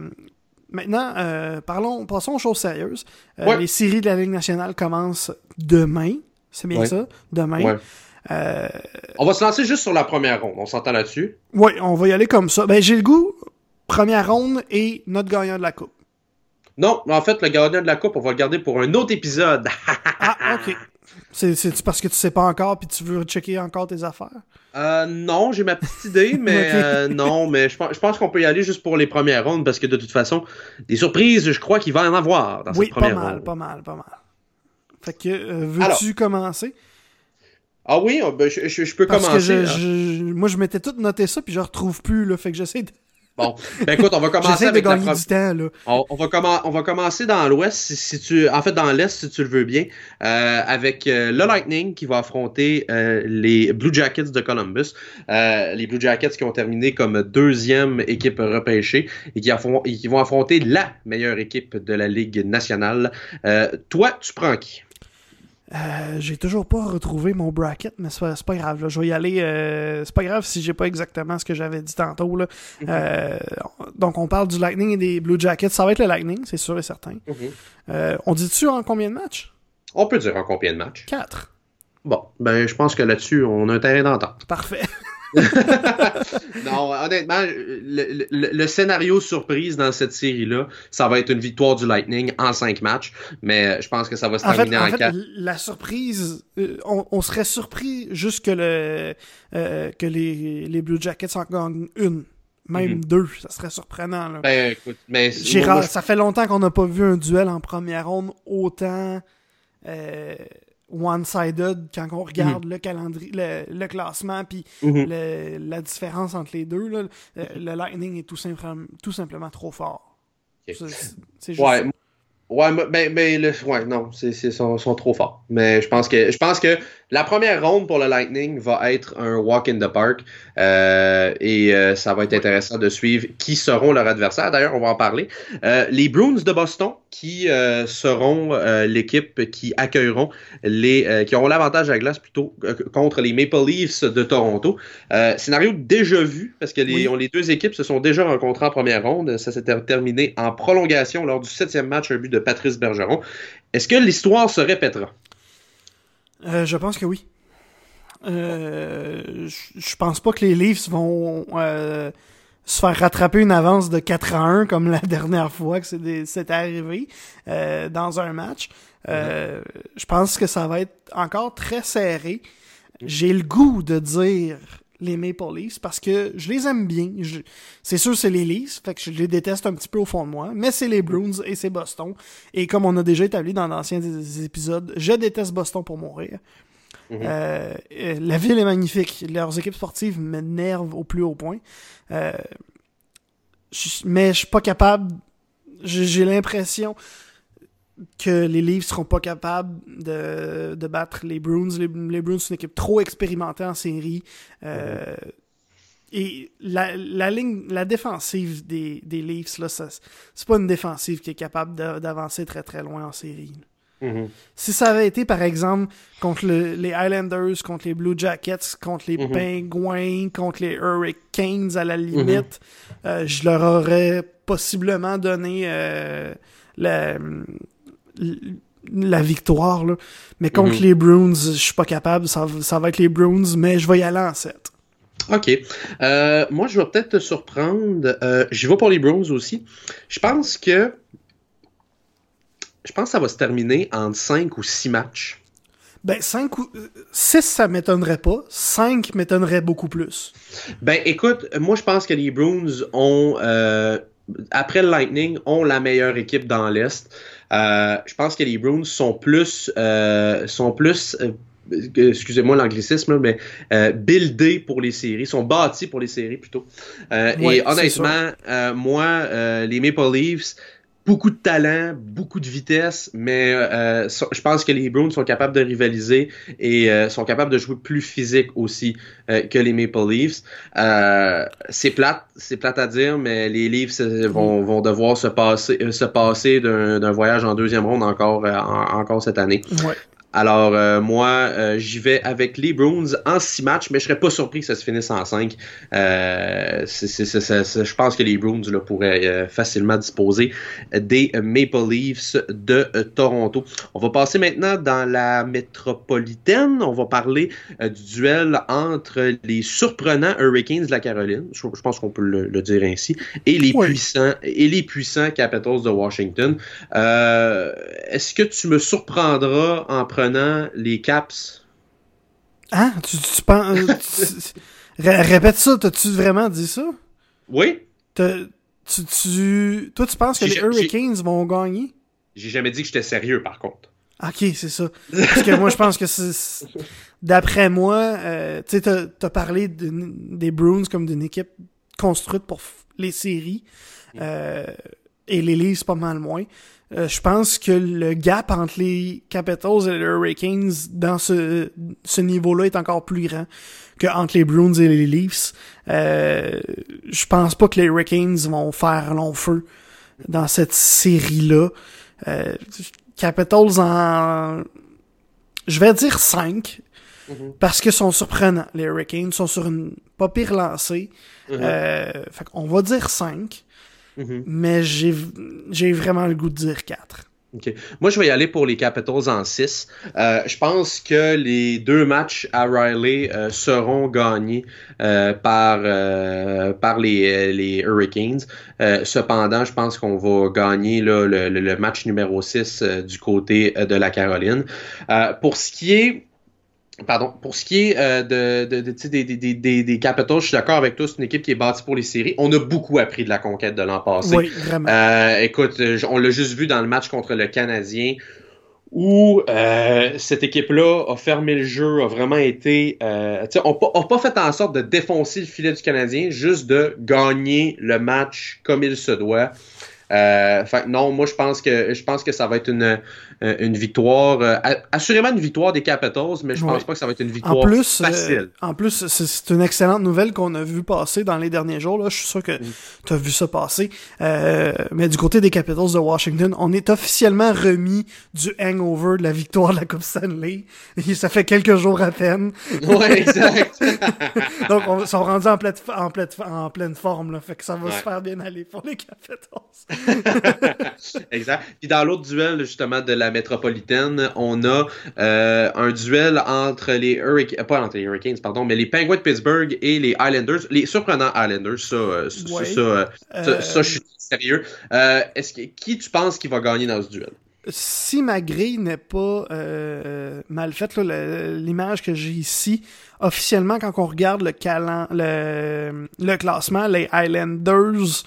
Maintenant, euh, parlons, passons aux choses sérieuses. Euh, ouais. Les séries de la Ligue nationale commencent demain. C'est bien ouais. ça? Demain. Ouais. Euh... On va se lancer juste sur la première ronde. On s'entend là-dessus? Oui, on va y aller comme ça. Ben, j'ai le goût. Première ronde et notre gagnant de la Coupe. Non, en fait, le gagnant de la Coupe, on va le garder pour un autre épisode. ah, ok. C'est parce que tu sais pas encore puis tu veux checker encore tes affaires? Euh, non, j'ai ma petite idée, mais okay. euh, non, mais je pense, je pense qu'on peut y aller juste pour les premières rondes parce que de toute façon, des surprises, je crois qu'il va en avoir dans oui, cette première pas mal, ronde. pas mal, pas mal. Fait que, euh, veux-tu commencer? Ah oui, ben, je, je, je, peux parce commencer. Que je, moi, je m'étais tout noté ça, puis je retrouve plus, là, fait que j'essaie de... Bon, ben écoute, on va commencer avec de la pro... du temps, là. On, on, va on va commencer dans l'ouest, si, si, tu, en fait dans l'est, si tu le veux bien, euh, avec euh, le Lightning qui va affronter euh, les Blue Jackets de Columbus. Les Blue Jackets qui ont terminé comme deuxième équipe repêchée et qui, et qui vont affronter la meilleure équipe de la Ligue nationale. Toi, tu prends qui? Euh, j'ai toujours pas retrouvé mon bracket, mais c'est pas, pas, grave. Là. Je vais y aller. Euh, c'est pas grave si j'ai pas exactement ce que j'avais dit tantôt. Là. Mm -hmm. euh, donc, on parle du Lightning et des Blue Jackets. Ça va être le Lightning, c'est sûr et certain. Mm -hmm. on dit-tu en combien de matchs? On peut dire en combien de matchs? Quatre. Bon, ben, je pense que là-dessus, on a un terrain d'entente. Parfait. non, honnêtement, le, le, le, scénario surprise dans cette série-là, ça va être une victoire du Lightning en cinq matchs, mais je pense que ça va se en terminer fait, en, en fait, quatre. La surprise, euh, on, on, serait surpris juste que, le, euh, que les, les Blue Jackets en gagnent une. Même Mhm. mm -hmm. deux, ça serait surprenant. Là. Ben, écoute, mais moi, moi, ça fait longtemps qu'on n'a pas vu un duel en première ronde autant euh, one-sided quand on regarde mm -hmm. le calendrier, le, le classement, puis mm -hmm. le, la différence entre les deux. Là, le, le Lightning est tout, simplement, tout simplement trop fort. Okay. C'est juste ouais. Ouais, mais, mais le, ouais, non, c'est, sont, sont trop forts. Mais je pense que je pense que la première ronde pour le Lightning va être un walk in the park euh, et euh, ça va être intéressant de suivre qui seront leurs adversaires. D'ailleurs, on va en parler. Euh, les Bruins de Boston qui euh, seront euh, l'équipe qui accueilleront les euh, qui auront l'avantage à la glace plutôt contre les Maple Leafs de Toronto. scénario déjà vu parce que les, oui. on, les deux équipes se sont déjà rencontrées en première ronde. Ça s'est terminé en prolongation lors du septième match, un but de Patrice Bergeron. Est-ce que l'histoire se répétera? Euh, je pense que oui. Euh, je pense pas que les Leafs vont euh, se faire rattraper une avance de 4 à 1 comme la dernière fois que c'était arrivé euh, dans un match. Mm -hmm. Je pense que ça va être encore très serré. J'ai le goût de dire les Maple Leafs parce que je les aime bien. C'est sûr c'est les Leafs, fait que je les déteste un petit peu au fond de moi, mais c'est les Bruins et c'est Boston. Et comme on a déjà établi dans d'anciens épisodes, je déteste Boston pour mourir. Mm -hmm. euh, la ville est magnifique. Leurs équipes sportives m'énervent au plus haut point. Euh, je, mais je suis pas capable. J'ai l'impression. Que les Leafs seront pas capables de, de battre les Bruins. Les, les Bruins sont une équipe trop expérimentée en série. Euh, et la, la ligne, la défensive des, des Leafs, là, c'est pas une défensive qui est capable d'avancer très très loin en série. Mhm. Si ça avait été, par exemple, contre le- les Highlanders, contre les Blue Jackets, contre les Mhm. Penguins, contre les Hurricanes, à la limite, euh, je leur aurais possiblement donné euh, la, la victoire. Là. Mais contre Mhm. les Bruins, je suis pas capable. Ça, ça va être les Bruins, mais je vais y aller en 7. OK. Euh, moi, je vais peut-être te surprendre. Euh, J'y vais pour les Browns aussi. Je pense que. Je pense que ça va se terminer en 5 ou 6 matchs. Ben, 5 ou 6, ça m'étonnerait pas. 5 m'étonnerait beaucoup plus. Ben, écoute, moi, je pense que les Bruins ont. euh, après le Lightning, ont la meilleure équipe dans l'Est. Euh, je pense que les Bruins sont plus. euh, sont plus. euh, excusez-moi l'anglicisme, mais euh, buildés pour les séries, sont bâtis pour les séries plutôt. Euh, Ouais, et honnêtement, euh, moi, euh, les Maple Leafs, beaucoup de talent, beaucoup de vitesse, mais euh, je pense que les Bruins sont capables de rivaliser et euh, sont capables de jouer plus physique aussi euh, que les Maple Leafs. Euh, c'est plate, c'est plate à dire, mais les Leafs vont, vont devoir se passer, se passer d'un voyage en deuxième ronde encore, en- encore cette année. Alors, euh, moi, euh, j'y vais avec les Bruins en six matchs, mais je serais pas surpris que ça se finisse en cinq. Euh, je pense que les Bruins là, pourraient facilement disposer des Maple Leafs de Toronto. On va passer maintenant dans la métropolitaine. On va parler du duel entre les surprenants Hurricanes de la Caroline, je, je pense qu'on peut le, le dire ainsi, et les Oui. puissants et les puissants Capitals de Washington. Est-ce que tu me surprendras en prenant les Caps? Hein? Tu, tu penses. tu- ré- répète ça, t'as-tu vraiment dit ça? Oui? T'as- Tu, tu, toi, tu penses que les Hurricanes vont gagner? J'ai jamais dit que j'étais sérieux, par contre. Ok, c'est ça. Parce que moi, je pense que c'est. c'est- D'après moi, euh, tu sais, t'as as parlé des Bruins comme d'une équipe construite pour les séries. euh, et les Leafs pas mal moins. Euh, je pense que le gap entre les Capitals et les Hurricanes dans ce, ce niveau-là est encore plus grand que entre les Bruins et les Leafs. Euh, je pense pas que les Hurricanes vont faire long feu dans cette série-là. Euh, Capitals en... Je vais dire 5, Mhm. parce qu'ils sont surprenants. Les Hurricanes sont sur une pas pire lancée. Euh, fait qu'on va dire 5, Mhm. mais j'ai vraiment le goût de dire 4. Ok. Moi, je vais y aller pour les Capitals en 6. Euh, je pense que les deux matchs à Riley euh, seront gagnés euh, par, par les, les Hurricanes. Cependant, je pense qu'on va gagner là, le, le- match numéro 6 euh, du côté de la Caroline. Pour ce qui est Pardon. Pour ce qui est euh, de, de, de- des, des, des, des, Capitals, je suis d'accord avec toi, c'est une équipe qui est bâtie pour les séries. On a beaucoup appris de la conquête de l'an passé. Oui, vraiment. Euh, écoute, euh, on l'a juste vu dans le match contre le Canadien où euh, cette équipe-là a fermé le jeu, a vraiment été... Euh, tu sais, on n'a pas fait en sorte de défoncer le filet du Canadien, juste de gagner le match comme il se doit. Euh, fait que non, moi je pense que je pense que ça va être une, euh, une victoire, euh, assurément une victoire des Capitals, mais je Ouais. pense pas que ça va être une victoire En plus, euh, facile. en plus, c'est- une excellente nouvelle qu'on a vu passer dans les derniers jours. Là. Je suis sûr que Mm. tu as vu ça passer. Mais du côté des Capitals de Washington, on est officiellement remis du hangover de la victoire de la Coupe Stanley. Et ça fait quelques jours à peine. ouais, exact. Donc, on sont rendus en pleine, en pleine, en pleine forme. Là. Fait que ça va Ouais. super bien aller pour les Capitals. exact. Puis dans l'autre duel justement de la métropolitaine, on a euh, un duel entre les Hurricanes, pas entre les Hurricanes, pardon, mais les Penguins de Pittsburgh et les Islanders, les surprenants Islanders. Ça, euh, ça, Ouais. ça, euh, ça, Euh, ça, je suis sérieux. Euh, est-ce que qui tu penses qui va gagner dans ce duel? Si ma grille n'est pas euh, mal faite, l'image que j'ai ici, officiellement, quand on regarde le, calen, le, le classement, les Highlanders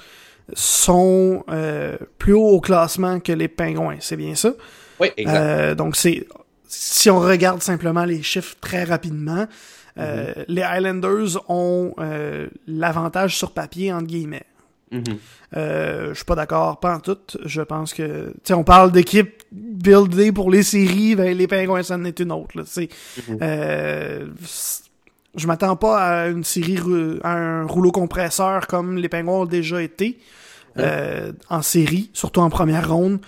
sont euh, plus haut au classement que les Pingouins, c'est bien ça? Oui, exact. Euh, donc, c'est si on regarde simplement les chiffres très rapidement, euh, Mm-hmm. les Highlanders ont euh, l'avantage sur papier, entre guillemets. Mhm. Euh, je suis pas d'accord, pas en tout. Je pense que, tu sais, on parle d'équipe buildée pour les séries, ben, les Pingouins, ça en est une autre, là. Mhm. Euh, je m'attends pas à une série, à un rouleau compresseur comme les Pingouins ont déjà été, euh, en série, surtout en première ronde.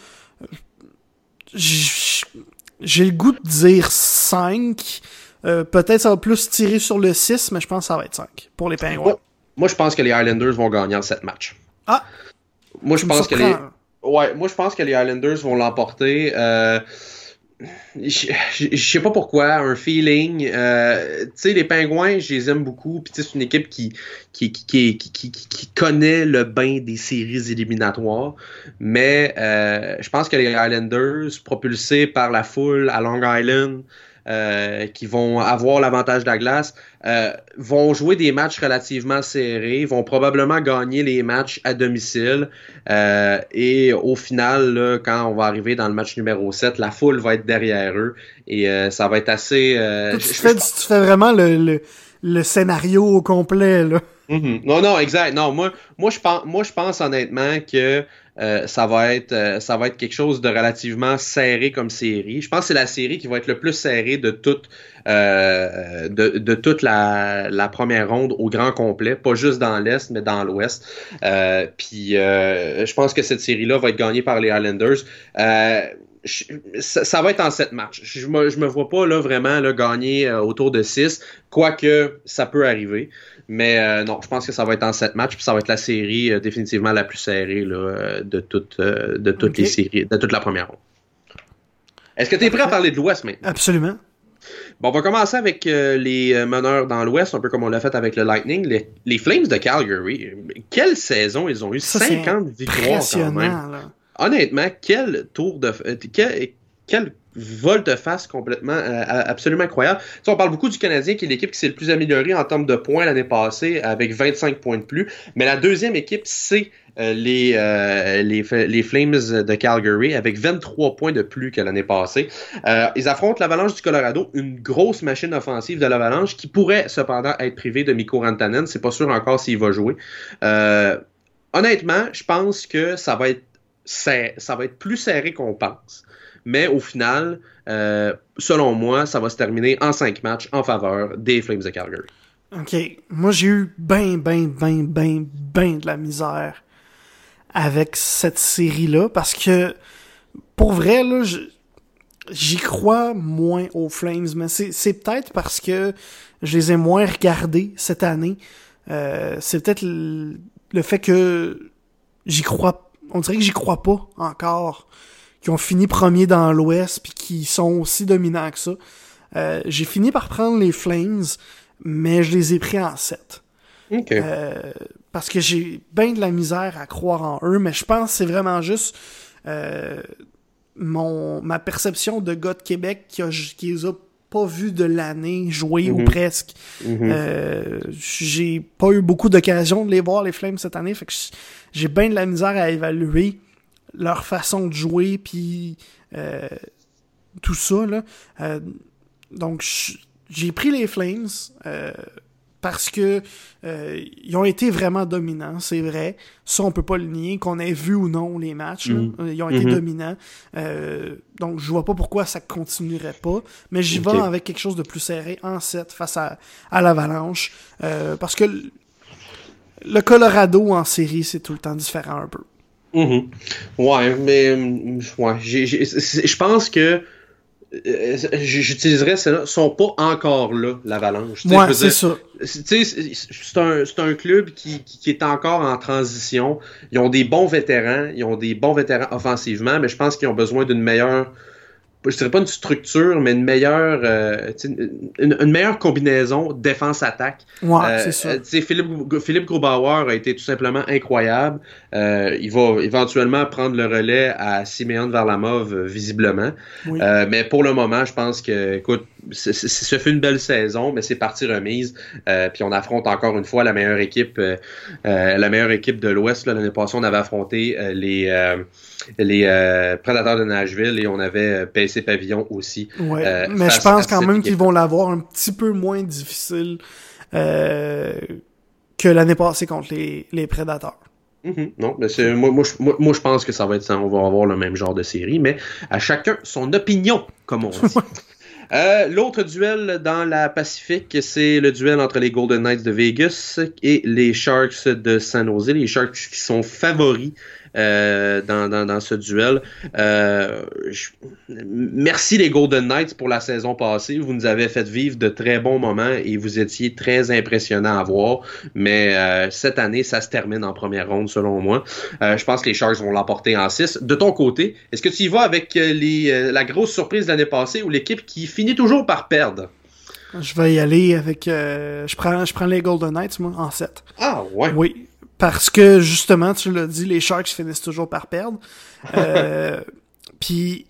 J'ai le goût de dire 5. Euh, Peut-être ça va plus tirer sur le 6, mais je pense que ça va être 5 pour les Pingouins. Ouais. Moi, je pense que les Islanders vont gagner en 7 matchs. Ah! Moi, je pense que les. Ouais, moi je pense que les Islanders vont l'emporter. Euh, je sais pas pourquoi, un feeling. Euh, tu sais, les Pingouins, je les aime beaucoup. Puis c'est une équipe qui qui, qui, qui, qui, qui- qui connaît le bain des séries éliminatoires. Mais euh, je pense que les Islanders, propulsés par la foule à Long Island, euh, qui vont avoir l'avantage de la glace, euh, vont jouer des matchs relativement serrés, vont probablement gagner les matchs à domicile. Euh, et au final, là, quand on va arriver dans le match numéro 7, la foule va être derrière eux. Et euh, ça va être assez... euh, Toi, tu, je- fais, tu fais vraiment le, le, le scénario au complet, là. Mhm. Non, non, exact. Non, moi, moi, je pense, moi, je pense honnêtement que euh, ça va être, euh, ça va être quelque chose de relativement serré comme série. Je pense que c'est la série qui va être le plus serrée de toute, euh, de, de toute la, la première ronde au grand complet, pas juste dans l'est, mais dans l'ouest. Euh, puis, euh, je pense que cette série-là va être gagnée par les Islanders. Euh, je- ça, va être en sept matchs. Je me, je me vois pas là vraiment là, gagner autour de 6, quoique ça peut arriver. Mais euh, non, je pense que ça va être en sept matchs, puis ça va être la série euh, définitivement la plus serrée là, euh, de, toute, euh, de toutes les séries, de toute la première ronde. Est-ce que tu es prêt à parler de l'Ouest maintenant? Absolument. Bon, on va commencer avec les meneurs dans l'Ouest, un peu comme on l'a fait avec le Lightning. Les, les Flames de Calgary, quelle saison ils ont eu? Ça, c'est 50 victoires quand même. Là. Honnêtement, quel tour de... quel, quel volte-face complètement, euh, absolument incroyable. Tu sais, on parle beaucoup du Canadien, qui est l'équipe qui s'est le plus améliorée en termes de points l'année passée, avec 25 points de plus. Mais la deuxième équipe, c'est euh, les, euh, les, les Flames de Calgary, avec 23 points de plus que l'année passée. Euh, ils affrontent l'Avalanche du Colorado, une grosse machine offensive de l'Avalanche, qui pourrait cependant être privée de Mikko Rantanen. C'est pas sûr encore s'il va jouer. Euh, honnêtement, je pense que ça va être ça va être plus serré qu'on pense. Mais au final, euh, selon moi, ça va se terminer en cinq matchs en faveur des Flames de Calgary. OK. Moi, j'ai eu ben, ben, ben, ben, ben de la misère avec cette série-là parce que, pour vrai, là, j'y crois moins aux Flames, mais c'est peut-être parce que je les ai moins regardés cette année. Euh, c'est peut-être le fait que j'y crois, on dirait que j'y crois pas encore, qui ont fini premier dans l'Ouest puis qui sont aussi dominants que ça. Euh, j'ai fini par prendre les Flames, mais je les ai pris en 7. OK. Euh, parce que j'ai bien de la misère à croire en eux, mais je pense que c'est vraiment juste euh, mon ma perception de gars de Québec qui, a, qui les a pas vus de l'année jouer ou Mhm. presque. Mhm. Euh, j'ai pas eu beaucoup d'occasion de les voir les Flames cette année, fait que j'ai bien de la misère à évaluer leur façon de jouer puis euh, tout ça là. Euh, donc j'ai pris les Flames euh, parce que euh, ils ont été vraiment dominants, c'est vrai. Ça on peut pas le nier qu'on ait vu ou non les matchs, là. Mhm. Euh, ils ont été Mhm. dominants. Euh, donc je vois pas pourquoi ça continuerait pas, mais j'y vais avec quelque chose de plus serré en 7 face à, à l'Avalanche euh, parce que le Colorado en série c'est tout le temps différent un peu. Mhm. Ouais, mais euh, ouais, j'ai- j'ai- c'est- je pense que euh, j'utiliserais celle-là, sont pas encore là, l'Avalanche. Ouais, c'est ça. c'est- tu sais, c'est c'est un, c'est un club qui, qui, qui est encore en transition. Ils ont des bons vétérans, ils ont des bons vétérans offensivement, mais je pense qu'ils ont besoin d'une meilleure, je dirais pas une structure, mais une meilleure, euh, une, une meilleure combinaison défense-attaque. Ouais, Euh, c'est euh, Philippe, Philippe Grubauer a été tout simplement incroyable. Euh, il va éventuellement prendre le relais à Simeon Varlamov, euh, visiblement. Oui. Euh, mais pour le moment, je pense que, écoute, ce fut une belle saison, mais c'est partie remise. Euh, puis on affronte encore une fois la meilleure équipe, euh, euh, la meilleure équipe de l'Ouest. là. L'année passée, on avait affronté les les Prédateurs de Nashville et on avait PC Pavillon aussi. Ouais, mais je pense quand même équipe. qu'ils vont l'avoir un petit peu moins difficile que l'année passée contre les, les Prédateurs. Mhm. Non, mais c'est, moi, moi, je- moi, moi, je pense que ça va être ça. On va avoir le même genre de série, mais à chacun son opinion, comme on dit. Euh, L'autre duel dans la Pacifique, c'est le duel entre les Golden Knights de Vegas et les Sharks de San Jose. Les Sharks qui sont favoris euh, dans, dans, dans ce duel. Euh, je- Merci les Golden Knights pour la saison passée. Vous nous avez fait vivre de très bons moments et vous étiez très impressionnants à voir. Mais euh, cette année, ça se termine en première ronde selon moi. Euh, je pense que les Sharks vont l'emporter en 6. De ton côté, est-ce que tu y vas avec les, euh, la grosse surprise de l'année passée ou l'équipe qui finit toujours par perdre? Je vais y aller avec... euh, je, prends, je prends les Golden Knights, moi, en 7. Ah ouais. Oui, parce que justement, tu l'as dit, les Sharks finissent toujours par perdre. Euh, Puis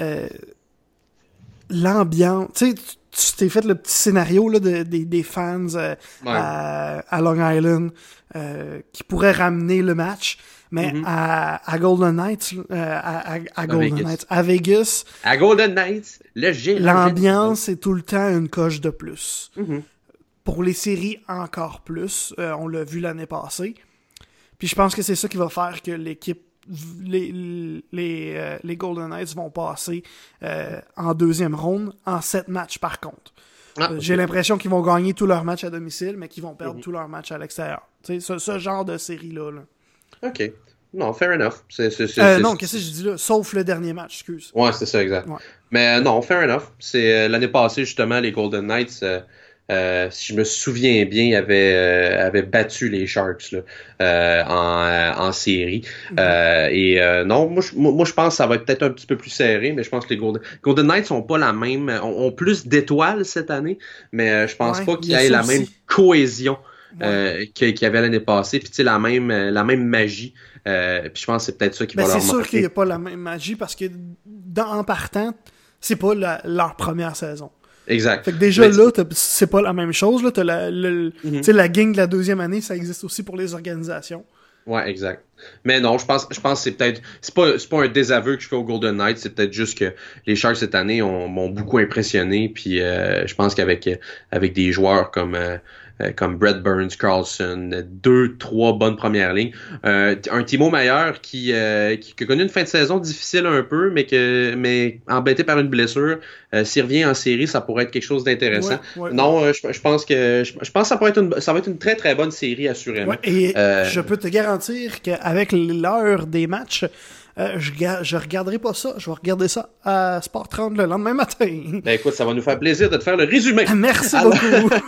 euh, l'ambiance, tu sais, tu- t'es fait le petit scénario là, de- des- des fans euh, Ouais. à, à Long Island euh, qui pourraient ramener le match. Mais Mhm. à, à Golden Knights, euh, à, à- à Golden Vegas. Knights, à Vegas, À Golden Knights, le l'ambiance est tout le temps une coche de plus. Mhm. Pour les séries, encore plus. On l'a vu l'année passée. Puis je pense que c'est ça qui va faire que l'équipe, les, les, euh, les Golden Knights vont passer euh, en deuxième ronde en sept matchs par contre. Ah, Euh, J'ai l'impression qu'ils vont gagner tous leurs matchs à domicile, mais qu'ils vont perdre Mhm. tous leurs matchs à l'extérieur. Tu sais, ce, ce genre de série-là. là. OK. Non, fair enough. Euh, non, qu'est-ce que je dis là? Sauf le dernier match, excuse. Ouais, c'est ça, exact. Ouais. Mais non, fair enough. C'est l'année passée, justement, les Golden Knights, euh, si je me souviens bien, avaient, euh, avaient battu les Sharks là, euh, en, euh, en série. Euh, et euh, non, moi je, moi, je pense que ça va être peut-être un petit peu plus serré, mais je pense que les Golden, Golden Knights ont pas la même, ont, ont plus d'étoiles cette année, mais je pense Ouais, pas il qu'il y ait la aussi. même cohésion Ouais. euh, qu'il y avait l'année passée, puis tu sais la même, la même magie. Euh, puis je pense que c'est peut-être ça qui Ben, va leur c'est sûr manquer. qu'il n'y a pas la même magie parce que dans, en partant, c'est pas la- leur première saison. Exact. Fait que déjà là, c'est pas la même chose. Là, la, le- Mhm. la gang de la deuxième année, ça existe aussi pour les organisations. Ouais, exact. Mais non, je pense, je pense que c'est peut-être, c'est pas, pas un désaveu que je fais au Golden Knights, c'est peut-être juste que les Sharks cette année ont- m'ont beaucoup impressionné, puis euh, je pense qu'avec avec des joueurs comme euh, comme Brett Burns, Carlson, deux, trois bonnes premières lignes, euh, un Timo Meyer qui, euh, qui, qui a connu une fin de saison difficile un peu, mais que mais embêté par une blessure, euh, s'il revient en série, ça pourrait être quelque chose d'intéressant. Ouais, ouais. Non, euh, je, je pense que je, je pense que ça pourrait être une, ça va être une très très bonne série assurément. Ouais, et Euh, je peux te garantir qu'avec l'heure des matchs, euh, je, ga- je regarderai pas ça. Je vais regarder ça à Sport 30 le lendemain matin. Ben écoute, ça va nous faire plaisir de te faire le résumé. Merci Alors- beaucoup.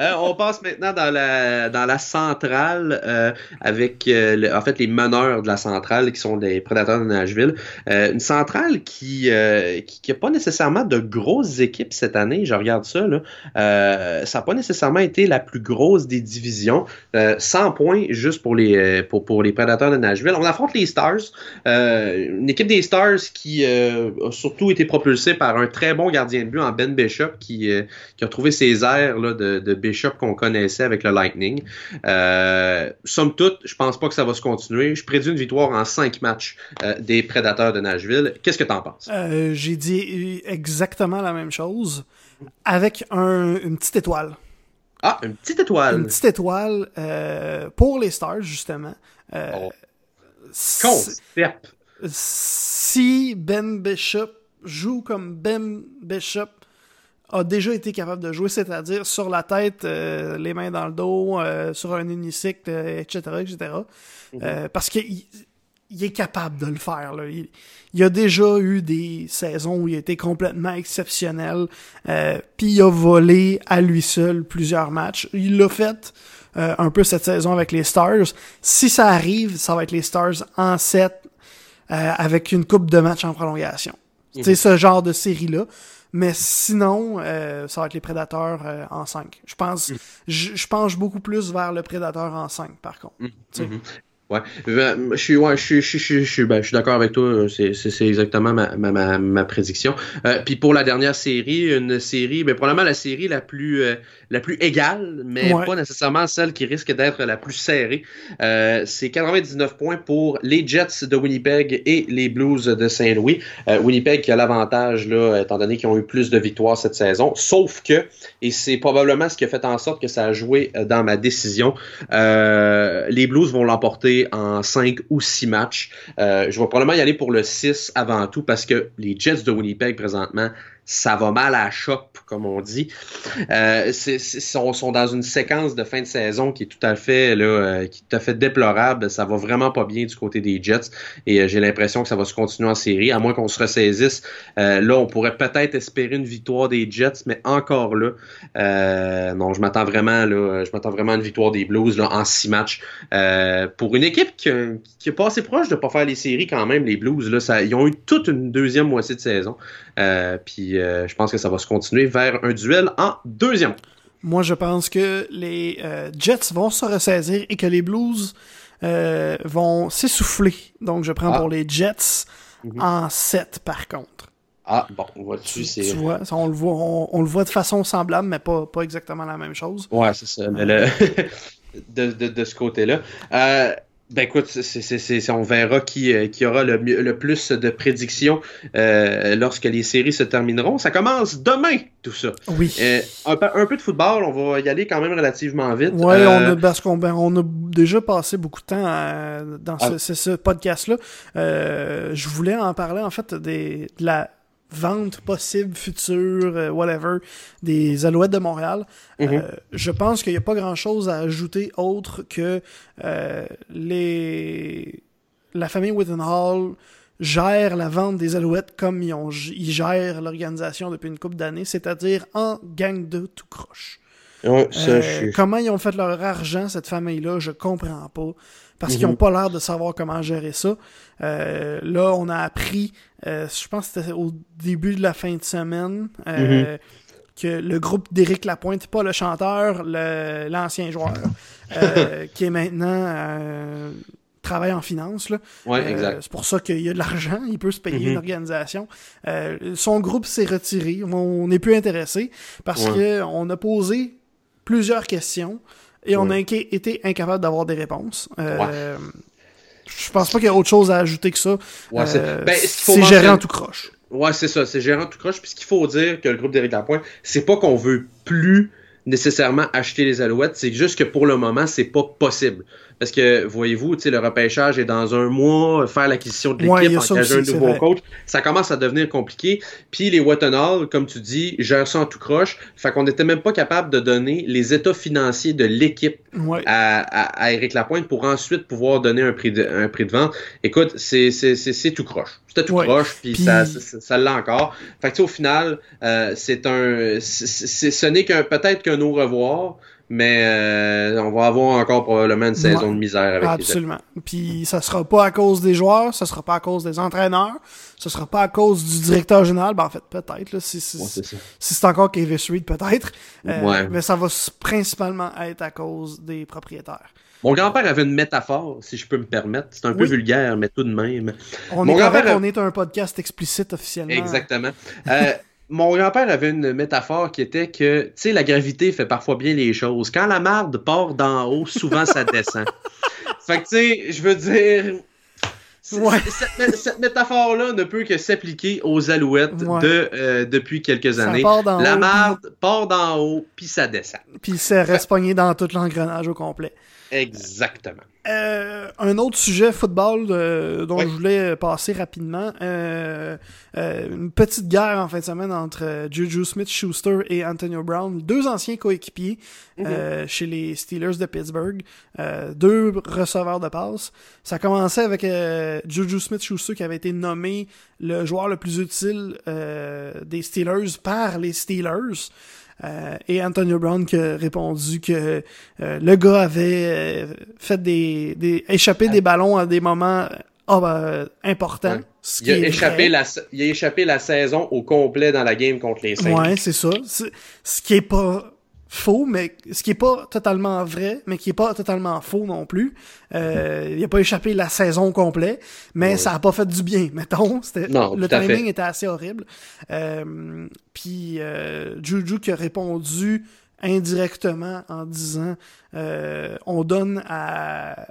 Euh, on passe maintenant dans la dans la centrale euh, avec euh, le- en fait les meneurs de la centrale qui sont les prédateurs de Nashville. Euh, une centrale qui, euh, qui qui a pas nécessairement de grosses équipes cette année. Je regarde ça là. Euh, ça n'a pas nécessairement été la plus grosse des divisions. Euh, 100 points juste pour les pour pour les prédateurs de Nashville. On affronte les Stars. Euh, une équipe des Stars qui euh, a surtout été propulsée par un très bon gardien de but en Ben Bishop qui, euh, qui a trouvé ses airs là, de, de Bishop qu'on connaissait avec le Lightning. Somme toute, je pense pas que ça va se continuer. Je prédis une victoire en cinq matchs des Prédateurs de Nashville. Qu'est-ce que t'en penses? Euh, J'ai dit exactement la même chose avec un, une petite étoile. Ah, une petite étoile. Une petite étoile euh, pour les Stars, justement. Euh, Oh. Si- Concept. si Ben Bishop joue comme Ben Bishop a déjà été capable de jouer, c'est-à-dire sur la tête, euh, les mains dans le dos, euh, sur un unicycle, euh, etc., etc. Euh, parce qu'il il est capable de le faire. Là. Il, il a déjà eu des saisons où il était complètement exceptionnel, puis il a volé à lui seul plusieurs matchs. Il l'a fait euh, un peu cette saison avec les Stars. Si ça arrive, ça va être les Stars en 7 euh, avec une coupe de matchs en prolongation. C'est ce genre de série-là. Mais sinon, euh, ça va être les Prédateurs euh, en 5. Je pense, je, je penche beaucoup plus vers le Prédateur en 5, par contre. Mhm. Ouais, je suis, ouais, je suis, je suis, je suis, je suis, ben, je suis d'accord avec toi. C'est, exactement ma, ma, ma, ma prédiction. Euh, puis pour la dernière série, une série, ben probablement la série la plus, euh, la plus égale, mais Ouais. pas nécessairement celle qui risque d'être la plus serrée. Euh, c'est 99 points pour les Jets de Winnipeg et les Blues de Saint-Louis. Euh, Winnipeg qui a l'avantage là, étant donné qu'ils ont eu plus de victoires cette saison. Sauf que, et c'est probablement ce qui a fait en sorte que ça a joué euh, dans ma décision, euh, les Blues vont l'emporter en 5 ou 6 matchs. Euh, je vais probablement y aller pour le 6 avant tout parce que les Jets de Winnipeg présentement ça va mal à chope, comme on dit. Euh, c'est, sont, dans une séquence de fin de saison qui est tout à fait là, euh, qui est tout à fait déplorable. Ça va vraiment pas bien du côté des Jets et euh, j'ai l'impression que ça va se continuer en série, à moins qu'on se ressaisisse. Euh, là, on pourrait peut-être espérer une victoire des Jets, mais encore là, non, je m'attends vraiment là, je m'attends vraiment à une victoire des Blues là, en six matchs pour une équipe qui, est pas assez proche de pas faire les séries quand même. Les Blues là, ils ont eu toute une deuxième moitié de saison. puis euh, je pense que ça va se continuer vers un duel en deuxième. Moi, je pense que les euh, Jets vont se ressaisir et que les Blues euh, vont s'essouffler. Donc, je prends ah. pour les Jets mhm. en 7 par contre. Ah, bon, vois-tu, c'est. Tu vois, on le voit, on, le voit de façon semblable, mais pas, pas exactement la même chose. Ouais, c'est ça. Mais le... de, de, de, ce côté-là. Euh, ben écoute, c'est, on verra qui, euh, qui aura le, le plus de prédictions euh, lorsque les séries se termineront. Ça commence demain, tout ça. Oui. Euh, un, un, peu de football, on va y aller quand même relativement vite. Oui, on a, parce qu'on ben, on a déjà passé beaucoup de temps dans ce, ah. ce podcast-là. je voulais en parler en fait des, de la vente possible, future, euh, whatever, des Alouettes de Montréal. Mhm. Euh, je pense qu'il n'y a pas grand-chose à ajouter autre que euh, les la famille Hall gère la vente des Alouettes comme ils, ont, ils gèrent l'organisation depuis une couple d'années, c'est-à-dire en gang de tout croche. Comment ils ont fait leur argent, cette famille-là, je comprends pas parce qu'ils n'ont mhm. pas l'air de savoir comment gérer ça. Euh, là, on a appris, euh, je pense que c'était au début de la fin de semaine, euh, mhm. que le groupe d'Éric Lapointe, pas le chanteur, l'ancien joueur, qui est maintenant travaille en finance. Là. c'est pour ça qu'il y a de l'argent, il peut se payer une mhm. organisation. son groupe s'est retiré, on n'est plus intéressé parce qu'on a posé plusieurs questions et on a été incapable d'avoir des réponses. Euh, Je pense pas qu'il y a autre chose à ajouter que ça. c'est euh, ben, gérant tout croche. Ouais, c'est ça, c'est gérant tout croche. Puis ce qu'il faut dire que le groupe d'Éric Lapointe, c'est pas qu'on veut plus nécessairement acheter les Alouettes, c'est juste que pour le moment, c'est pas possible. Parce que, voyez-vous, le repêchage est dans un mois, faire l'acquisition de l'équipe, engager un nouveau coach, ça commence à devenir compliqué. Puis les Wattenhall, comme tu dis, gèrent ça en tout croche. Fait qu'on n'était même pas capable de donner les états financiers de l'équipe à, à, Eric Lapointe pour ensuite pouvoir donner un prix de, un prix de vente. Écoute, c'est tout croche. C'était tout croche, puis, ça, ça, l'a encore. Fait que, au final, euh, c'est un, ce n'est qu'un peut-être qu'un au revoir, mais euh, on va avoir encore probablement une saison de misère avec Absolument. Puis ça sera pas à cause des joueurs, ça sera pas à cause des entraîneurs, ça sera pas à cause du directeur général. Ben en fait, peut-être, si, si, c'est encore Kevin Reed, peut-être. Euh, mais ça va principalement être à cause des propriétaires. Mon grand-père avait une métaphore, si je peux me permettre. C'est un peu vulgaire, mais tout de même. On Mon est on est un podcast explicite officiellement. Exactement. Euh, mon grand-père avait une métaphore qui était que, tu sais, la gravité fait parfois bien les choses. Quand la marde part d'en haut, souvent ça descend. fait que, tu sais, je veux dire, Cette, métaphore-là ne peut que s'appliquer aux alouettes de, euh, depuis quelques années. la marde part d'en haut, puis ça descend. Puis c'est reste dans tout l'engrenage au complet. Exactement. Euh, un autre sujet football euh, dont je voulais passer rapidement. Euh, une petite guerre en fin de semaine entre Juju Smith-Schuster et Antonio Brown, deux anciens coéquipiers mhm. chez les Steelers de Pittsburgh, deux receveurs de passe. Ça commençait avec Juju Smith-Schuster qui avait été nommé le joueur le plus utile des Steelers par les Steelers. Euh, et Antonio Brown qui a répondu que euh, le gars avait euh, fait des, des échappé des ballons à des moments importants. Il a, échappé la, il a échappé la saison au complet dans la game contre les Saints. Ouais, c'est ça. Ce qui est pas faux, mais ce qui est pas totalement vrai, mais qui est pas totalement faux non plus. Euh, il a pas échappé la saison complète, mais ça a pas fait du bien, mettons. le timing était assez horrible. Euh, Puis euh, Juju qui a répondu indirectement en disant euh, on donne à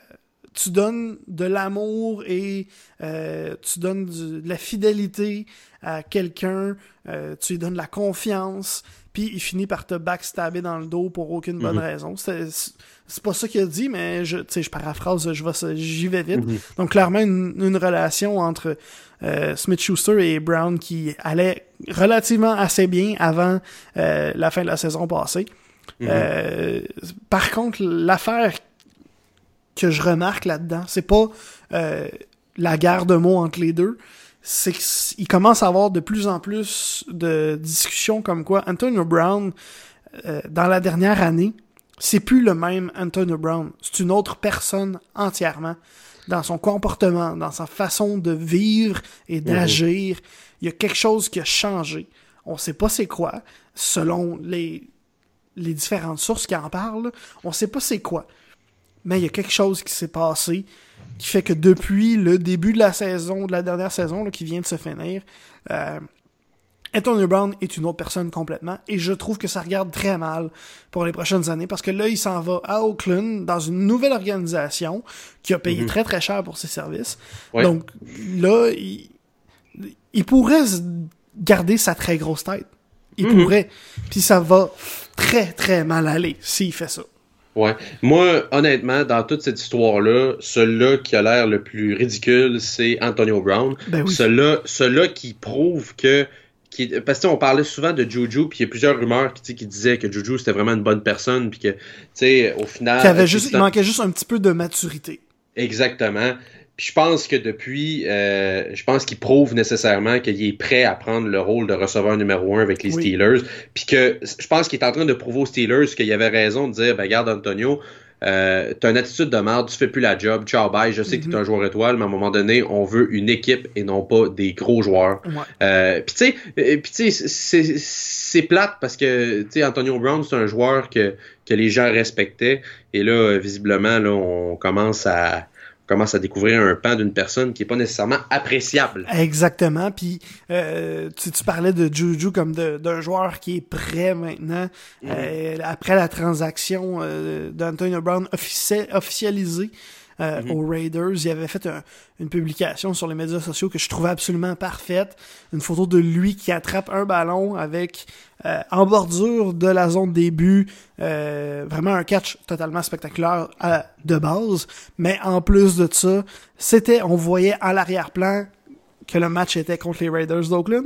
tu donnes de l'amour et euh, tu donnes de la fidélité à quelqu'un, euh, tu lui donnes de la confiance, puis il finit par te backstabber dans le dos pour aucune bonne Mhm. raison. C'est pas ça qu'il a dit, mais je, je paraphrase, je vais, j'y vais vite. Mhm. Donc clairement une, une relation entre euh, Smith-Schuster et Brown qui allait relativement assez bien avant euh, la fin de la saison passée. Mhm. Euh, par contre, l'affaire que je remarque là-dedans, c'est pas la guerre de mots entre les deux, c'est qu'il commence à avoir de plus en plus de discussions comme quoi Antonio Brown, euh, dans la dernière année, c'est plus le même Antonio Brown. C'est une autre personne entièrement. Dans son comportement, dans sa façon de vivre et d'agir. Il y a quelque chose qui a changé. On sait pas c'est quoi. Selon les, les différentes sources qui en parlent, on sait pas c'est quoi. Mais il y a quelque chose qui s'est passé qui fait que depuis le début de la saison, de la dernière saison là, qui vient de se finir, euh, Antonio Brown est une autre personne complètement et je trouve que ça regarde très mal pour les prochaines années parce que là il s'en va à Oakland dans une nouvelle organisation qui a payé Mhm. très très cher pour ses services. Ouais. Donc là il, il pourrait garder sa très grosse tête. Il Mhm. pourrait. Puis ça va très très mal aller s'il fait ça. Ouais. Moi, honnêtement, dans toute cette histoire-là, celui-là qui a l'air le plus ridicule, c'est Antonio Brown. Ben oui. Celui-là qui prouve que. Qui, parce que tu sais, on parlait souvent de Juju, puis il y a plusieurs rumeurs qui, disaient que Juju c'était vraiment une bonne personne, puis que, tu sais, au final. Avait euh, juste, il manquait juste un petit peu de maturité. Exactement. Puis je pense que depuis, euh, je pense qu'il prouve nécessairement qu'il est prêt à prendre le rôle de receveur numéro un avec les Oui. Steelers. Puis que je pense qu'il est en train de prouver aux Steelers qu'il avait raison de dire, ben garde Antonio, euh, t'as une attitude de merde, tu fais plus la job, ciao bye, je sais que Mhm. t'es un joueur étoile, mais à un moment donné, on veut une équipe et non pas des gros joueurs. Ouais. Euh, puis tu sais, euh, puis tu sais, c'est c'est plate parce que tu sais Antonio Brown c'est un joueur que que les gens respectaient et là visiblement là on commence à commence à découvrir un pan d'une personne qui est pas nécessairement appréciable. Exactement. Puis euh, tu, tu parlais de Juju comme de- d'un joueur qui est prêt maintenant. Mhm. Euh, après la transaction euh, d'Antonio Brown offici- officialisée euh, Mhm. aux Raiders, il avait fait un- une publication sur les médias sociaux que je trouvais absolument parfaite. Une photo de lui qui attrape un ballon avec euh, en bordure de la zone début, euh, vraiment un catch totalement spectaculaire à- de base. Mais en plus de ça, c'était, on voyait à l'arrière-plan que le match était contre les Raiders d'Oakland.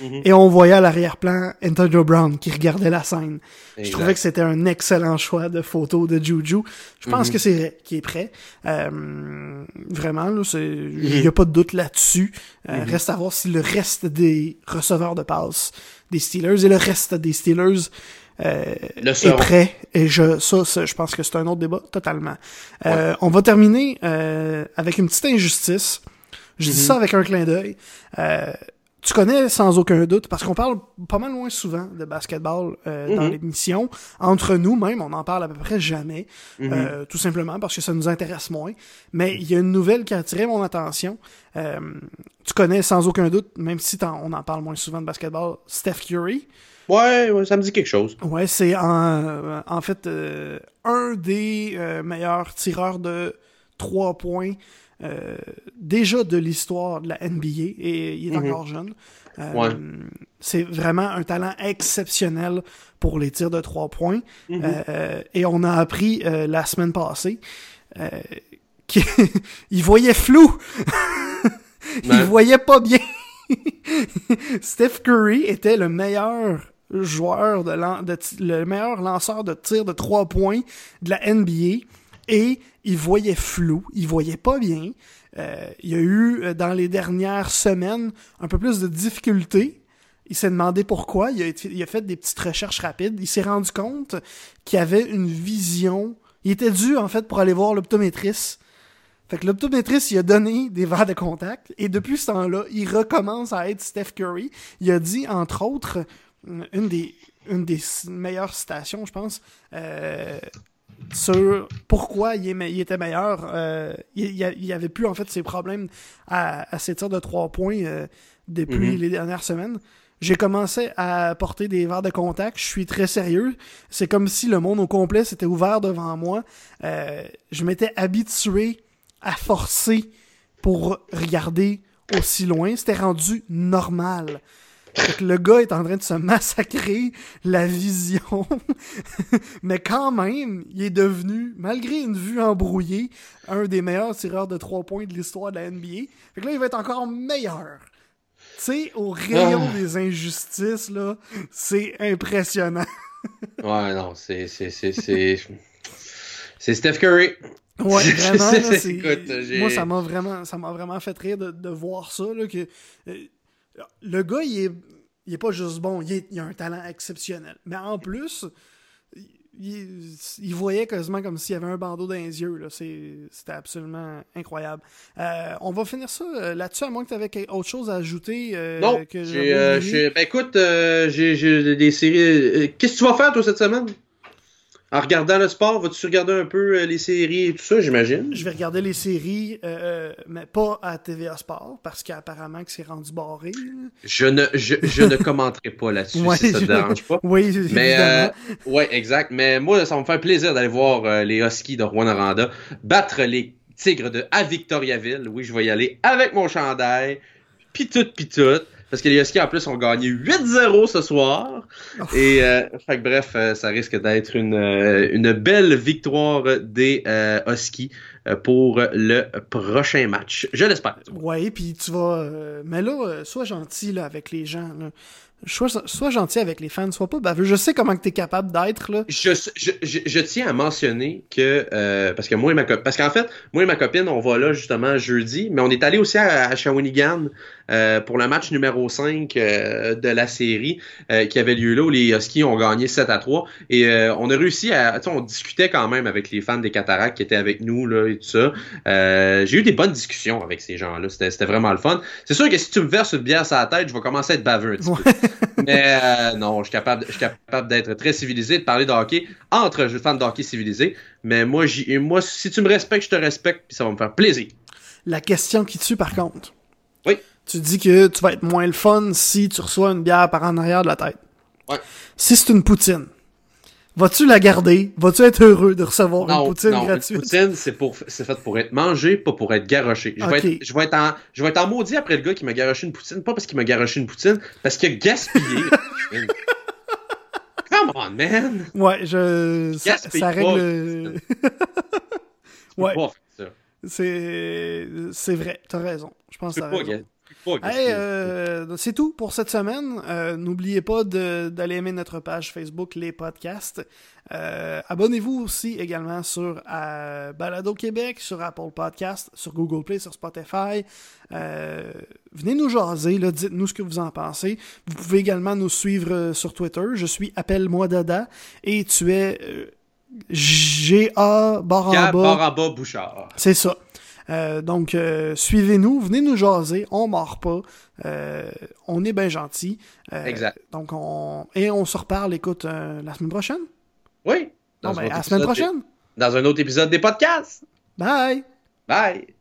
Mhm. Et on voyait à l'arrière-plan Antonio Brown qui regardait la scène. Je trouvais que c'était un excellent choix de photo de Juju. Je pense Mhm. que c'est vrai qu'il est prêt. Euh, vraiment, là, il n'y a pas de doute là-dessus. Euh, Mhm. Reste à voir si le reste des receveurs de passe des Steelers et le reste des Steelers euh, Le est prêt. Et je, ça, ça, je pense que c'est un autre débat totalement. Euh, On va terminer euh, avec une petite injustice. Je dis Mhm. ça avec un clin d'œil. Euh, tu connais sans aucun doute, parce qu'on parle pas mal moins souvent de basketball euh, dans Mhm. l'émission. Entre nous même, on en parle à peu près jamais. Mhm. Euh, tout simplement parce que ça nous intéresse moins. Mais il y a une nouvelle qui a attiré mon attention. Euh, tu connais sans aucun doute, même si on en parle moins souvent de basketball, Steph Curry. Ouais, ouais, ça me dit quelque chose. Ouais, c'est en, en fait euh, un des meilleurs tireurs de trois points euh, déjà de l'histoire de la NBA et il est Mhm. encore jeune. Euh, Ouais. C'est vraiment un talent exceptionnel pour les tirs de trois points. Mhm. Euh, et on a appris euh, la semaine passée euh, qu'il il voyait flou. il Ouais. voyait pas bien. Steph Curry était le meilleur joueur de, lan- de le meilleur lanceur de tir de trois points de la NBA et il voyait flou, il voyait pas bien. Euh, il y a eu euh, dans les dernières semaines un peu plus de difficultés. Il s'est demandé pourquoi. Il a, fait des petites recherches rapides. Il s'est rendu compte qu'il avait une vision. Il était dû en fait pour aller voir l'optométriste. Fait que l'optométriste, il a donné des verres de contact. Et depuis ce temps-là, il recommence à être Steph Curry. Il a dit, entre autres, une des, une des meilleures citations, je pense, euh, sur pourquoi il, est me- il était meilleur. Euh, il, il avait plus, en fait, ses problèmes à, à ses tirs de trois points euh, depuis Mhm. les dernières semaines. J'ai commencé à porter des verres de contact. Je suis très sérieux. C'est comme si le monde au complet s'était ouvert devant moi. Euh, je m'étais habitué à forcer pour regarder aussi loin. C'était rendu normal. Que le gars est en train de se massacrer la vision. Mais quand même, il est devenu, malgré une vue embrouillée, un des meilleurs tireurs de trois points de l'histoire de la NBA. Fait que là, il va être encore meilleur. Tu sais, au rayon Ah. des injustices, là, c'est impressionnant. Ouais, non, c'est. C'est c'est- c'est- c'est Steph Curry. Ouais, vraiment. là, c'est- écoute, Moi, ça m'a vraiment, ça m'a vraiment fait rire de, de voir ça. Là, que, euh, le gars, il est, il est pas juste bon, il, est- il a un talent exceptionnel. Mais en plus, il, il voyait quasiment comme s'il y avait un bandeau dans les yeux. C'était absolument incroyable. Euh, on va finir ça euh, là-dessus, à moins que tu avais autre chose à ajouter. euh, Non, que ben écoute, j'ai, des séries. Qu'est-ce que tu vas faire toi cette semaine? En regardant le sport, vas-tu regarder un peu euh, les séries et tout ça, j'imagine? Je vais regarder les séries, euh, mais pas à TVA Sport, parce qu'apparemment que c'est rendu barré. Je ne, je, je ne commenterai pas là-dessus Ouais, si ça te je- dérange pas. Oui, Mais euh, ouais, exact. Mais moi, ça me faire plaisir d'aller voir euh, les Huskies de Rwanda battre les Tigres de à Victoriaville. Oui, je vais y aller avec mon chandail, pis tout, pis tout. Parce que les Huskies, en plus, ont gagné 8-0 ce soir. Oh. Et, euh, fait que bref, euh, ça risque d'être une, euh, une belle victoire des euh, Huskies pour le prochain match. Je l'espère. Oui, puis tu vas. euh, mais là, sois gentil là, avec les gens. Là. Sois, sois gentil avec les fans, sois pas baveux. Je sais comment que t'es capable d'être là. Je, je, je, je tiens à mentionner que euh, parce que moi et ma copine parce qu'en fait moi et ma copine on va là justement jeudi mais on est allé aussi à, à Shawinigan euh, pour le match numéro 5 euh, de la série euh, qui avait lieu là où les Huskies ont gagné 7 à 3 et on a réussi à tu sais, on discutait quand même avec les fans des Cataractes qui étaient avec nous là et tout ça j'ai eu des bonnes discussions avec ces gens là c'était vraiment le fun c'est sûr que si tu me verses une bière sur la tête je vais commencer à être baveux un petit peu mais non, je suis capable, je suis capable d'être très civilisé, de parler de hockey entre fans de hockey civilisés. Mais moi, j'y- moi, si tu me respectes, je te respecte, puis ça va me faire plaisir. La question qui tue, par contre. Oui. Tu dis que tu vas être moins le fun si tu reçois une bière par en arrière de la tête. Ouais. Si c'est une poutine, vas-tu la garder? Vas-tu être heureux de recevoir une poutine non, gratuite? une poutine, c'est pour, c'est fait pour être mangé, pas pour être garoché. Je vais, être, je vais être en, je vais être en maudit après le gars qui m'a garoché une poutine, pas parce qu'il m'a garoché une poutine, parce qu'il a gaspillé. Come on, man! Ouais, je. Ça, ça règle. Ouais. C'est. C'est vrai, t'as raison. Je pense que t'as raison. Hey, euh, c'est tout pour cette semaine. Euh, N'oubliez pas d'aller aimer notre page Facebook Les Podcasts. Euh, Abonnez-vous aussi également sur Balado Québec, sur Apple Podcasts, sur Google Play, sur Spotify. Venez nous jaser, dites-nous ce que vous en pensez. Vous pouvez également nous suivre sur Twitter. Je suis Appelle-moi Dada et tu es G.A. Baraba Bouchard. C'est ça. Euh, donc, euh, suivez-nous, venez nous jaser, on mord pas, euh, on est bien gentil. Exact. Donc, on et on se reparle, écoute, la semaine prochaine. Oui. Dans ben, à la semaine des- prochaine. Dans un autre épisode des podcasts. Bye. Bye!